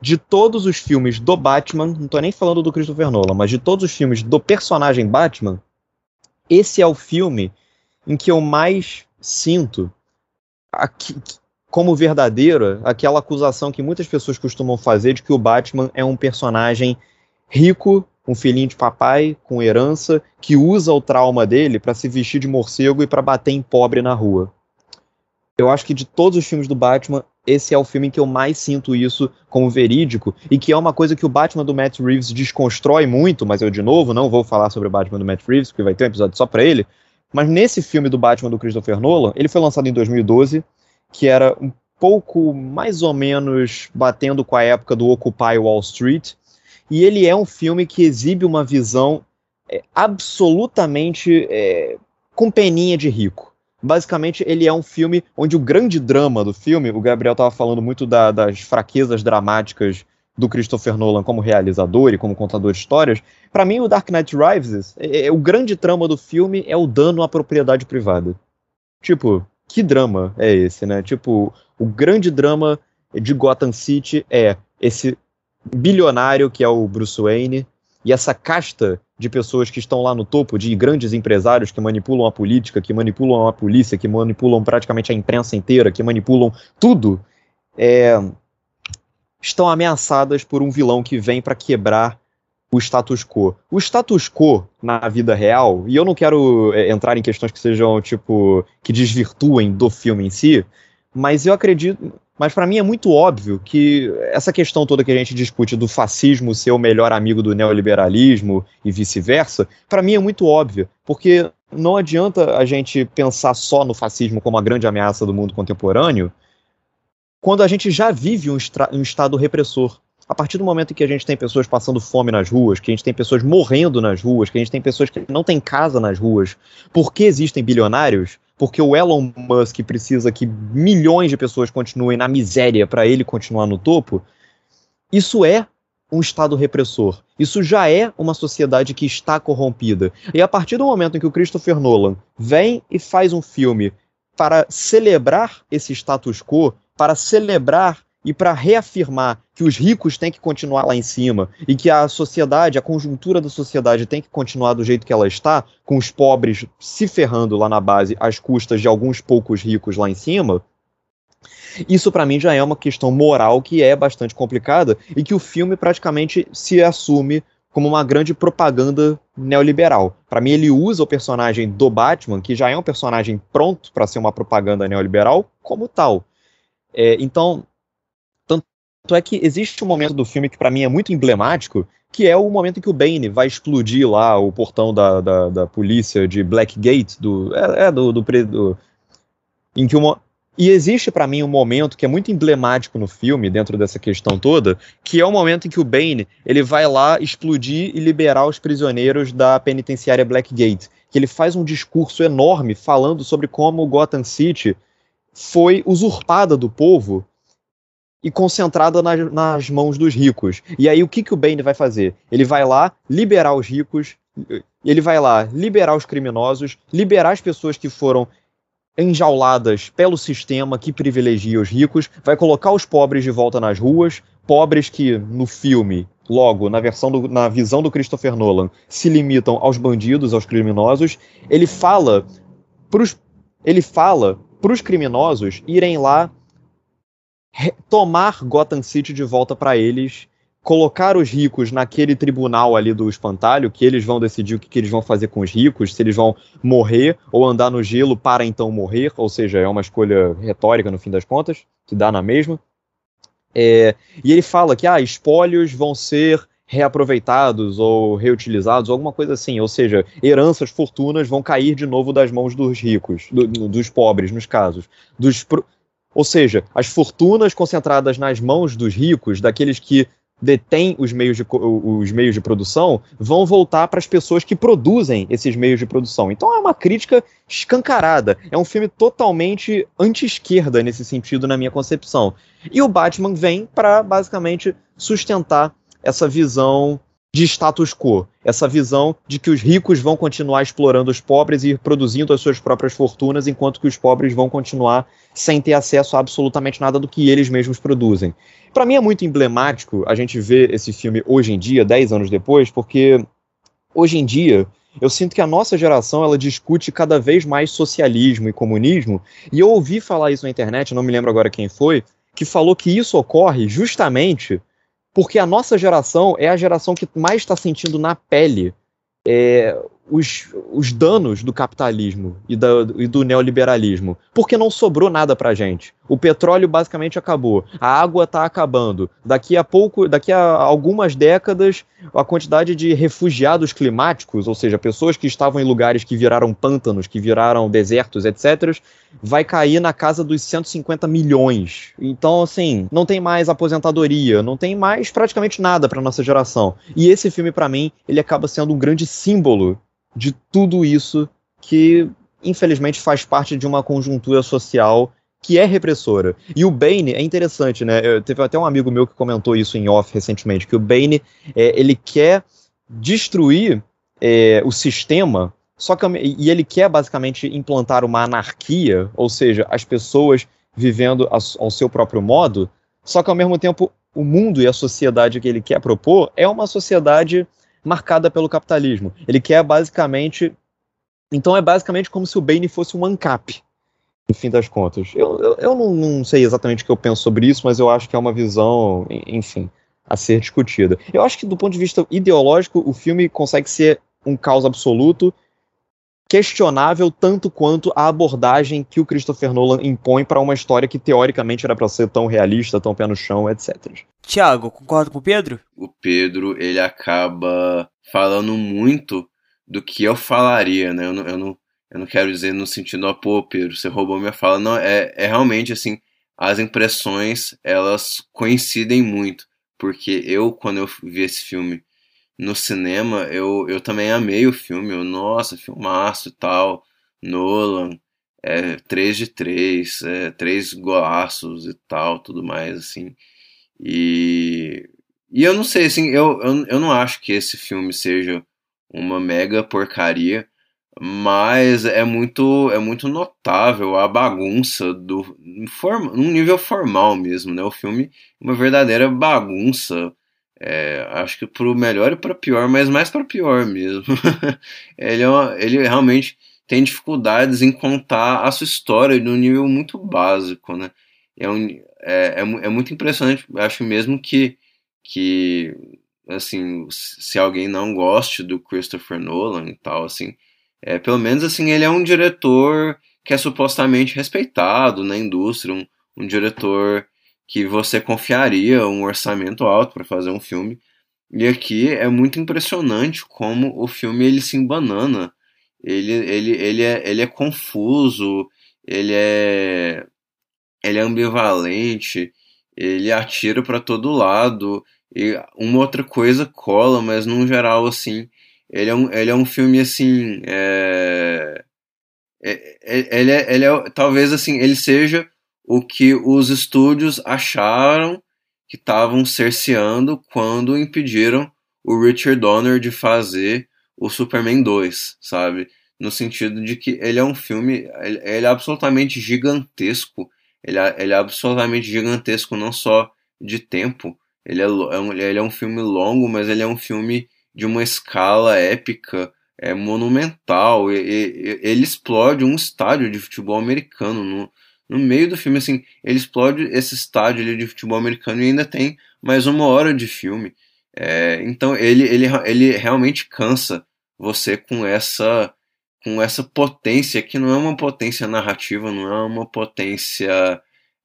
de todos os filmes do Batman, não estou nem falando do Christopher Nolan, mas de todos os filmes do personagem Batman, esse é o filme em que eu mais sinto aqui, como verdadeira aquela acusação que muitas pessoas costumam fazer de que o Batman é um personagem rico, um filhinho de papai, com herança, que usa o trauma dele para se vestir de morcego e para bater em pobre na rua. Eu acho que de todos os filmes do Batman, esse é o filme em que eu mais sinto isso como verídico, e que é uma coisa que o Batman do Matt Reeves desconstrói muito, mas eu, de novo, não vou falar sobre o Batman do Matt Reeves, porque vai ter um episódio só para ele. Mas nesse filme do Batman do Christopher Nolan, ele foi lançado em 2012, que era um pouco mais ou menos batendo com a época do Occupy Wall Street, e ele é um filme que exibe uma visão é, absolutamente é, com peninha de rico. Basicamente, ele é um filme onde o grande drama do filme, o Gabriel estava falando muito da, das fraquezas dramáticas do Christopher Nolan como realizador e como contador de histórias, para mim o Dark Knight Rises, é, é, o grande trama do filme é o dano à propriedade privada. Tipo, que drama é esse, né? Tipo, o grande drama de Gotham City é esse bilionário que é o Bruce Wayne, e essa casta de pessoas que estão lá no topo, de grandes empresários que manipulam a política, que manipulam a polícia, que manipulam praticamente a imprensa inteira, que manipulam tudo, é, estão ameaçadas por um vilão que vem para quebrar o status quo. O status quo na vida real, e eu não quero é, entrar em questões que sejam tipo que desvirtuem do filme em si, mas eu acredito, mas para mim é muito óbvio que essa questão toda que a gente discute do fascismo ser o melhor amigo do neoliberalismo e vice-versa, para mim é muito óbvio, porque não adianta a gente pensar só no fascismo como a grande ameaça do mundo contemporâneo, quando a gente já vive um, um estado repressor. A partir do momento em que a gente tem pessoas passando fome nas ruas, que a gente tem pessoas morrendo nas ruas, que a gente tem pessoas que não têm casa nas ruas, porque existem bilionários, porque o Elon Musk precisa que milhões de pessoas continuem na miséria para ele continuar no topo, isso é um Estado repressor. Isso já é uma sociedade que está corrompida. E a partir do momento em que o Christopher Nolan vem e faz um filme para celebrar esse status quo, para celebrar e para reafirmar que os ricos têm que continuar lá em cima e que a sociedade, a conjuntura da sociedade tem que continuar do jeito que ela está, com os pobres se ferrando lá na base às custas de alguns poucos ricos lá em cima, isso para mim já é uma questão moral que é bastante complicada e que o filme praticamente se assume como uma grande propaganda neoliberal. Para mim ele usa o personagem do Batman, que já é um personagem pronto para ser uma propaganda neoliberal, como tal. É, então é que existe um momento do filme que para mim é muito emblemático, que é o momento em que o Bane vai explodir lá o portão da, da, da polícia de Blackgate, do, é, é do, do, do, em que uma, e existe para mim um momento que é muito emblemático no filme, dentro dessa questão toda, que é o momento em que o Bane ele vai lá explodir e liberar os prisioneiros da penitenciária Blackgate. Que ele faz um discurso enorme falando sobre como Gotham City foi usurpada do povo e concentrada nas, nas, mãos dos ricos. E aí o que, que o Bane vai fazer? Ele vai lá liberar os ricos, ele vai lá liberar os criminosos, liberar as pessoas que foram enjauladas pelo sistema que privilegia os ricos, vai colocar os pobres de volta nas ruas, pobres que no filme, logo na versão do, na visão do Christopher Nolan, se limitam aos bandidos, aos criminosos. Ele fala pros, ele fala para os criminosos irem lá tomar Gotham City de volta para eles, colocar os ricos naquele tribunal ali do espantalho, que eles vão decidir o que, que, eles vão fazer com os ricos, se eles vão morrer ou andar no gelo para então morrer, ou seja, é uma escolha retórica no fim das contas, que dá na mesma. É, e ele fala que ah, espólios vão ser reaproveitados ou reutilizados, alguma coisa assim, ou seja, heranças, fortunas vão cair de novo das mãos dos ricos, do, dos pobres, nos casos, dos, ou seja, as fortunas concentradas nas mãos dos ricos, daqueles que detêm os meios de, os meios de produção, vão voltar para as pessoas que produzem esses meios de produção. Então é uma crítica escancarada. É um filme totalmente anti-esquerda nesse sentido, na minha concepção. E o Batman vem para basicamente sustentar essa visão de status quo, essa visão de que os ricos vão continuar explorando os pobres e produzindo as suas próprias fortunas, enquanto que os pobres vão continuar sem ter acesso a absolutamente nada do que eles mesmos produzem. Para mim é muito emblemático a gente ver esse filme hoje em dia, 10 anos depois, porque hoje em dia eu sinto que a nossa geração ela discute cada vez mais socialismo e comunismo, e eu ouvi falar isso na internet, não me lembro agora quem foi, que falou que isso ocorre justamente porque a nossa geração é a geração que mais está sentindo na pele é, os, os danos do capitalismo e, da, e do neoliberalismo, porque não sobrou nada para gente. O petróleo basicamente acabou, a água está acabando. Daqui a pouco, daqui a algumas décadas, a quantidade de refugiados climáticos, ou seja, pessoas que estavam em lugares que viraram pântanos, que viraram desertos, etc., vai cair na casa dos 150 milhões. Então, assim, não tem mais aposentadoria, não tem mais praticamente nada para nossa geração. E esse filme, para mim, ele acaba sendo um grande símbolo de tudo isso que, infelizmente, faz parte de uma conjuntura social que é repressora. E o Bane é interessante, né? Eu, teve até um amigo meu que comentou isso em off recentemente, que o Bane é, ele quer destruir é, o sistema, só que e ele quer basicamente implantar uma anarquia, ou seja, as pessoas vivendo ao, seu próprio modo. Só que ao mesmo tempo o mundo e a sociedade que ele quer propor é uma sociedade marcada pelo capitalismo. Ele quer basicamente. Então é basicamente como se o Bane fosse um ANCAP, no fim das contas. Eu, eu, eu não, não, sei exatamente o que eu penso sobre isso, mas eu acho que é uma visão, enfim, a ser discutida. Eu acho que do ponto de vista ideológico, o filme consegue ser um caos absoluto, questionável tanto quanto a abordagem que o Christopher Nolan impõe para uma história que teoricamente era para ser tão realista, tão pé no chão, etc. Tiago, concorda com o Pedro? O Pedro, ele acaba falando muito do que eu falaria, né? Eu não, eu não, eu não quero dizer no sentido, ó, pô, Pedro, você roubou minha fala. Não, é, é realmente assim, as impressões, elas coincidem muito. Porque eu, quando eu vi esse filme no cinema, eu, eu também amei o filme. Eu, nossa, filmaço e tal. Nolan, é, 3 de 3, é, três golaços e tal, tudo mais, assim. E, e eu não sei, assim, eu, eu, eu não acho que esse filme seja uma mega porcaria, mas é muito é muito notável a bagunça do form, num nível formal mesmo, né? O filme é uma verdadeira bagunça. É, acho que pro melhor e para pior, mas mais para pior mesmo. [laughs] ele, é uma, ele realmente tem dificuldades em contar a sua história de um nível muito básico, né? É, um, é, é, é muito impressionante, acho mesmo que, que assim, se alguém não goste do Christopher Nolan e tal, assim, é, pelo menos assim, ele é um diretor que é supostamente respeitado na indústria, um, um diretor que você confiaria um orçamento alto para fazer um filme. E aqui é muito impressionante como o filme ele se embanana. Ele, ele, ele, é, ele é confuso, ele é, ele é ambivalente, ele atira para todo lado. E uma outra coisa cola, mas num geral assim, ele é um, ele é um filme assim. É, é, é, ele, é, ele é. Talvez assim, ele seja o que os estúdios acharam que estavam cerceando quando impediram o Richard Donner de fazer o Superman 2, sabe? No sentido de que ele é um filme, ele, é absolutamente gigantesco, ele é, ele é absolutamente gigantesco não só de tempo, ele é, é um, ele é um filme longo, mas ele é um filme de uma escala épica, é monumental. E, e, ele explode um estádio de futebol americano no, no meio do filme. Assim, ele explode esse estádio de futebol americano e ainda tem mais uma hora de filme. É, então ele, ele, ele realmente cansa você com essa com essa potência que não é uma potência narrativa, não é uma potência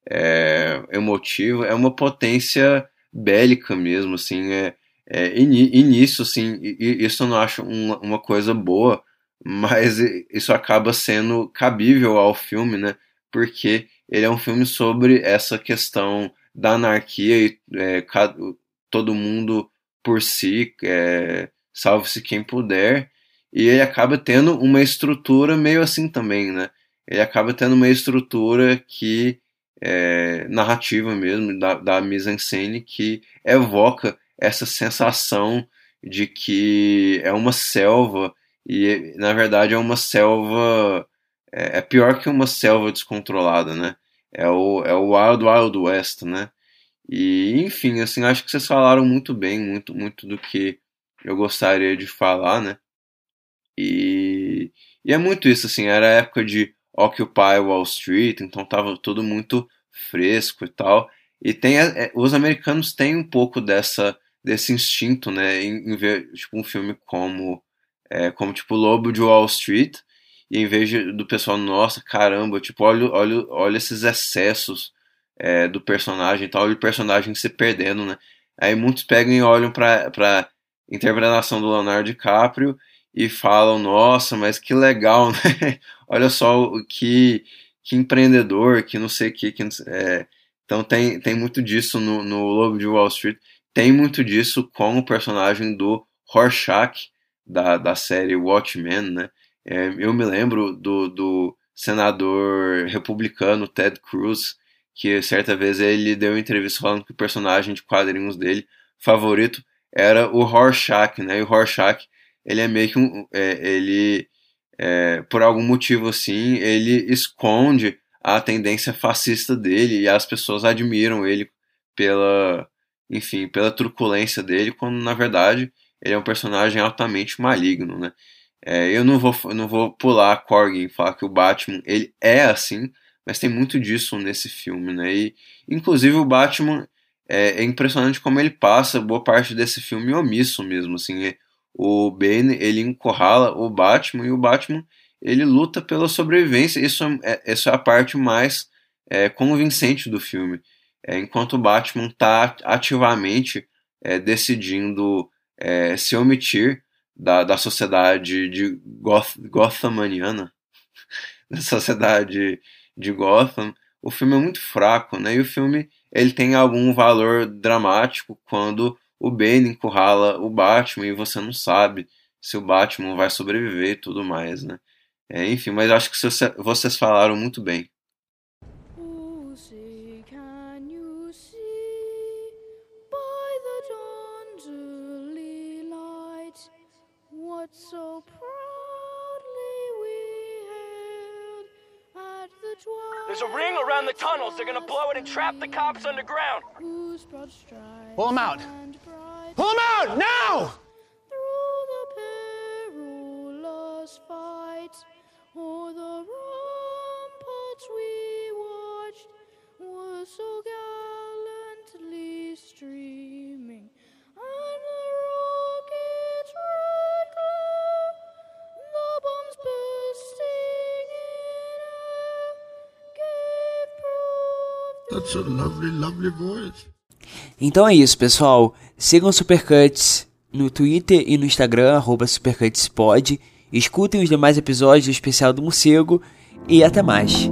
é, emotiva, é uma potência bélica mesmo, assim, é, é, e, e, nisso, assim, isso eu não acho uma, uma coisa boa, mas isso acaba sendo cabível ao filme, né? Porque ele é um filme sobre essa questão da anarquia e é, todo mundo por si, é, salve-se quem puder, e ele acaba tendo uma estrutura meio assim também, né? Ele acaba tendo uma estrutura que é, narrativa mesmo da, da mise-en-scène que evoca essa sensação de que é uma selva e na verdade é uma selva é, é, pior que uma selva descontrolada, né? É o, é o Wild Wild West, né? E enfim, assim, acho que vocês falaram muito bem, muito muito do que eu gostaria de falar, né? E, e é muito isso, assim, era a época de Occupy Wall Street, então tava tudo muito fresco e tal. E tem é, os americanos têm um pouco dessa desse instinto, né, em, em ver tipo um filme como é, como tipo Lobo de Wall Street e em vez de, do pessoal nossa caramba tipo olha olha olha esses excessos é, do personagem tal olha o personagem se perdendo né? Aí muitos pegam e olham para para interpretação do Leonardo DiCaprio e falam nossa mas que legal [laughs] né? Olha só o que que empreendedor que não sei o que, que é, então tem, tem muito disso no, no Lobo de Wall Street. Tem muito disso com o personagem do Rorschach, da, da série Watchmen, né? É, eu me lembro do, do senador republicano Ted Cruz, que certa vez ele deu uma entrevista falando que o personagem de quadrinhos dele favorito era o Rorschach, né? E o Rorschach, ele é meio que um... É, ele, é, por algum motivo assim, ele esconde a tendência fascista dele e as pessoas admiram ele pela enfim, pela truculência dele, quando na verdade ele é um personagem altamente maligno, né? É, eu não vou, não vou pular Corgan e falar que o Batman ele é assim, mas tem muito disso nesse filme, né? E, inclusive o Batman é, é impressionante como ele passa boa parte desse filme omisso mesmo, assim. É, o Bane ele encurrala o Batman e o Batman ele luta pela sobrevivência. Isso é, isso é a parte mais é, convincente do filme. É, enquanto o Batman está ativamente é, decidindo é, se omitir da, da sociedade de Goth, Gothamaniana, [laughs] da sociedade de Gotham, o filme é muito fraco, né? E o filme ele tem algum valor dramático quando o Bane encurrala o Batman e você não sabe se o Batman vai sobreviver e tudo mais, né? É, enfim, mas acho que vocês falaram muito bem. There's a ring around the tunnels. They're gonna blow it and trap the cops underground. Pull them out. Pull them out now! Through the That's a lovely, lovely voice. Então é isso, pessoal. Sigam Supercuts no Twitter e no Instagram, arroba SupercutsPod. Escutem os demais episódios do especial do morcego e até mais.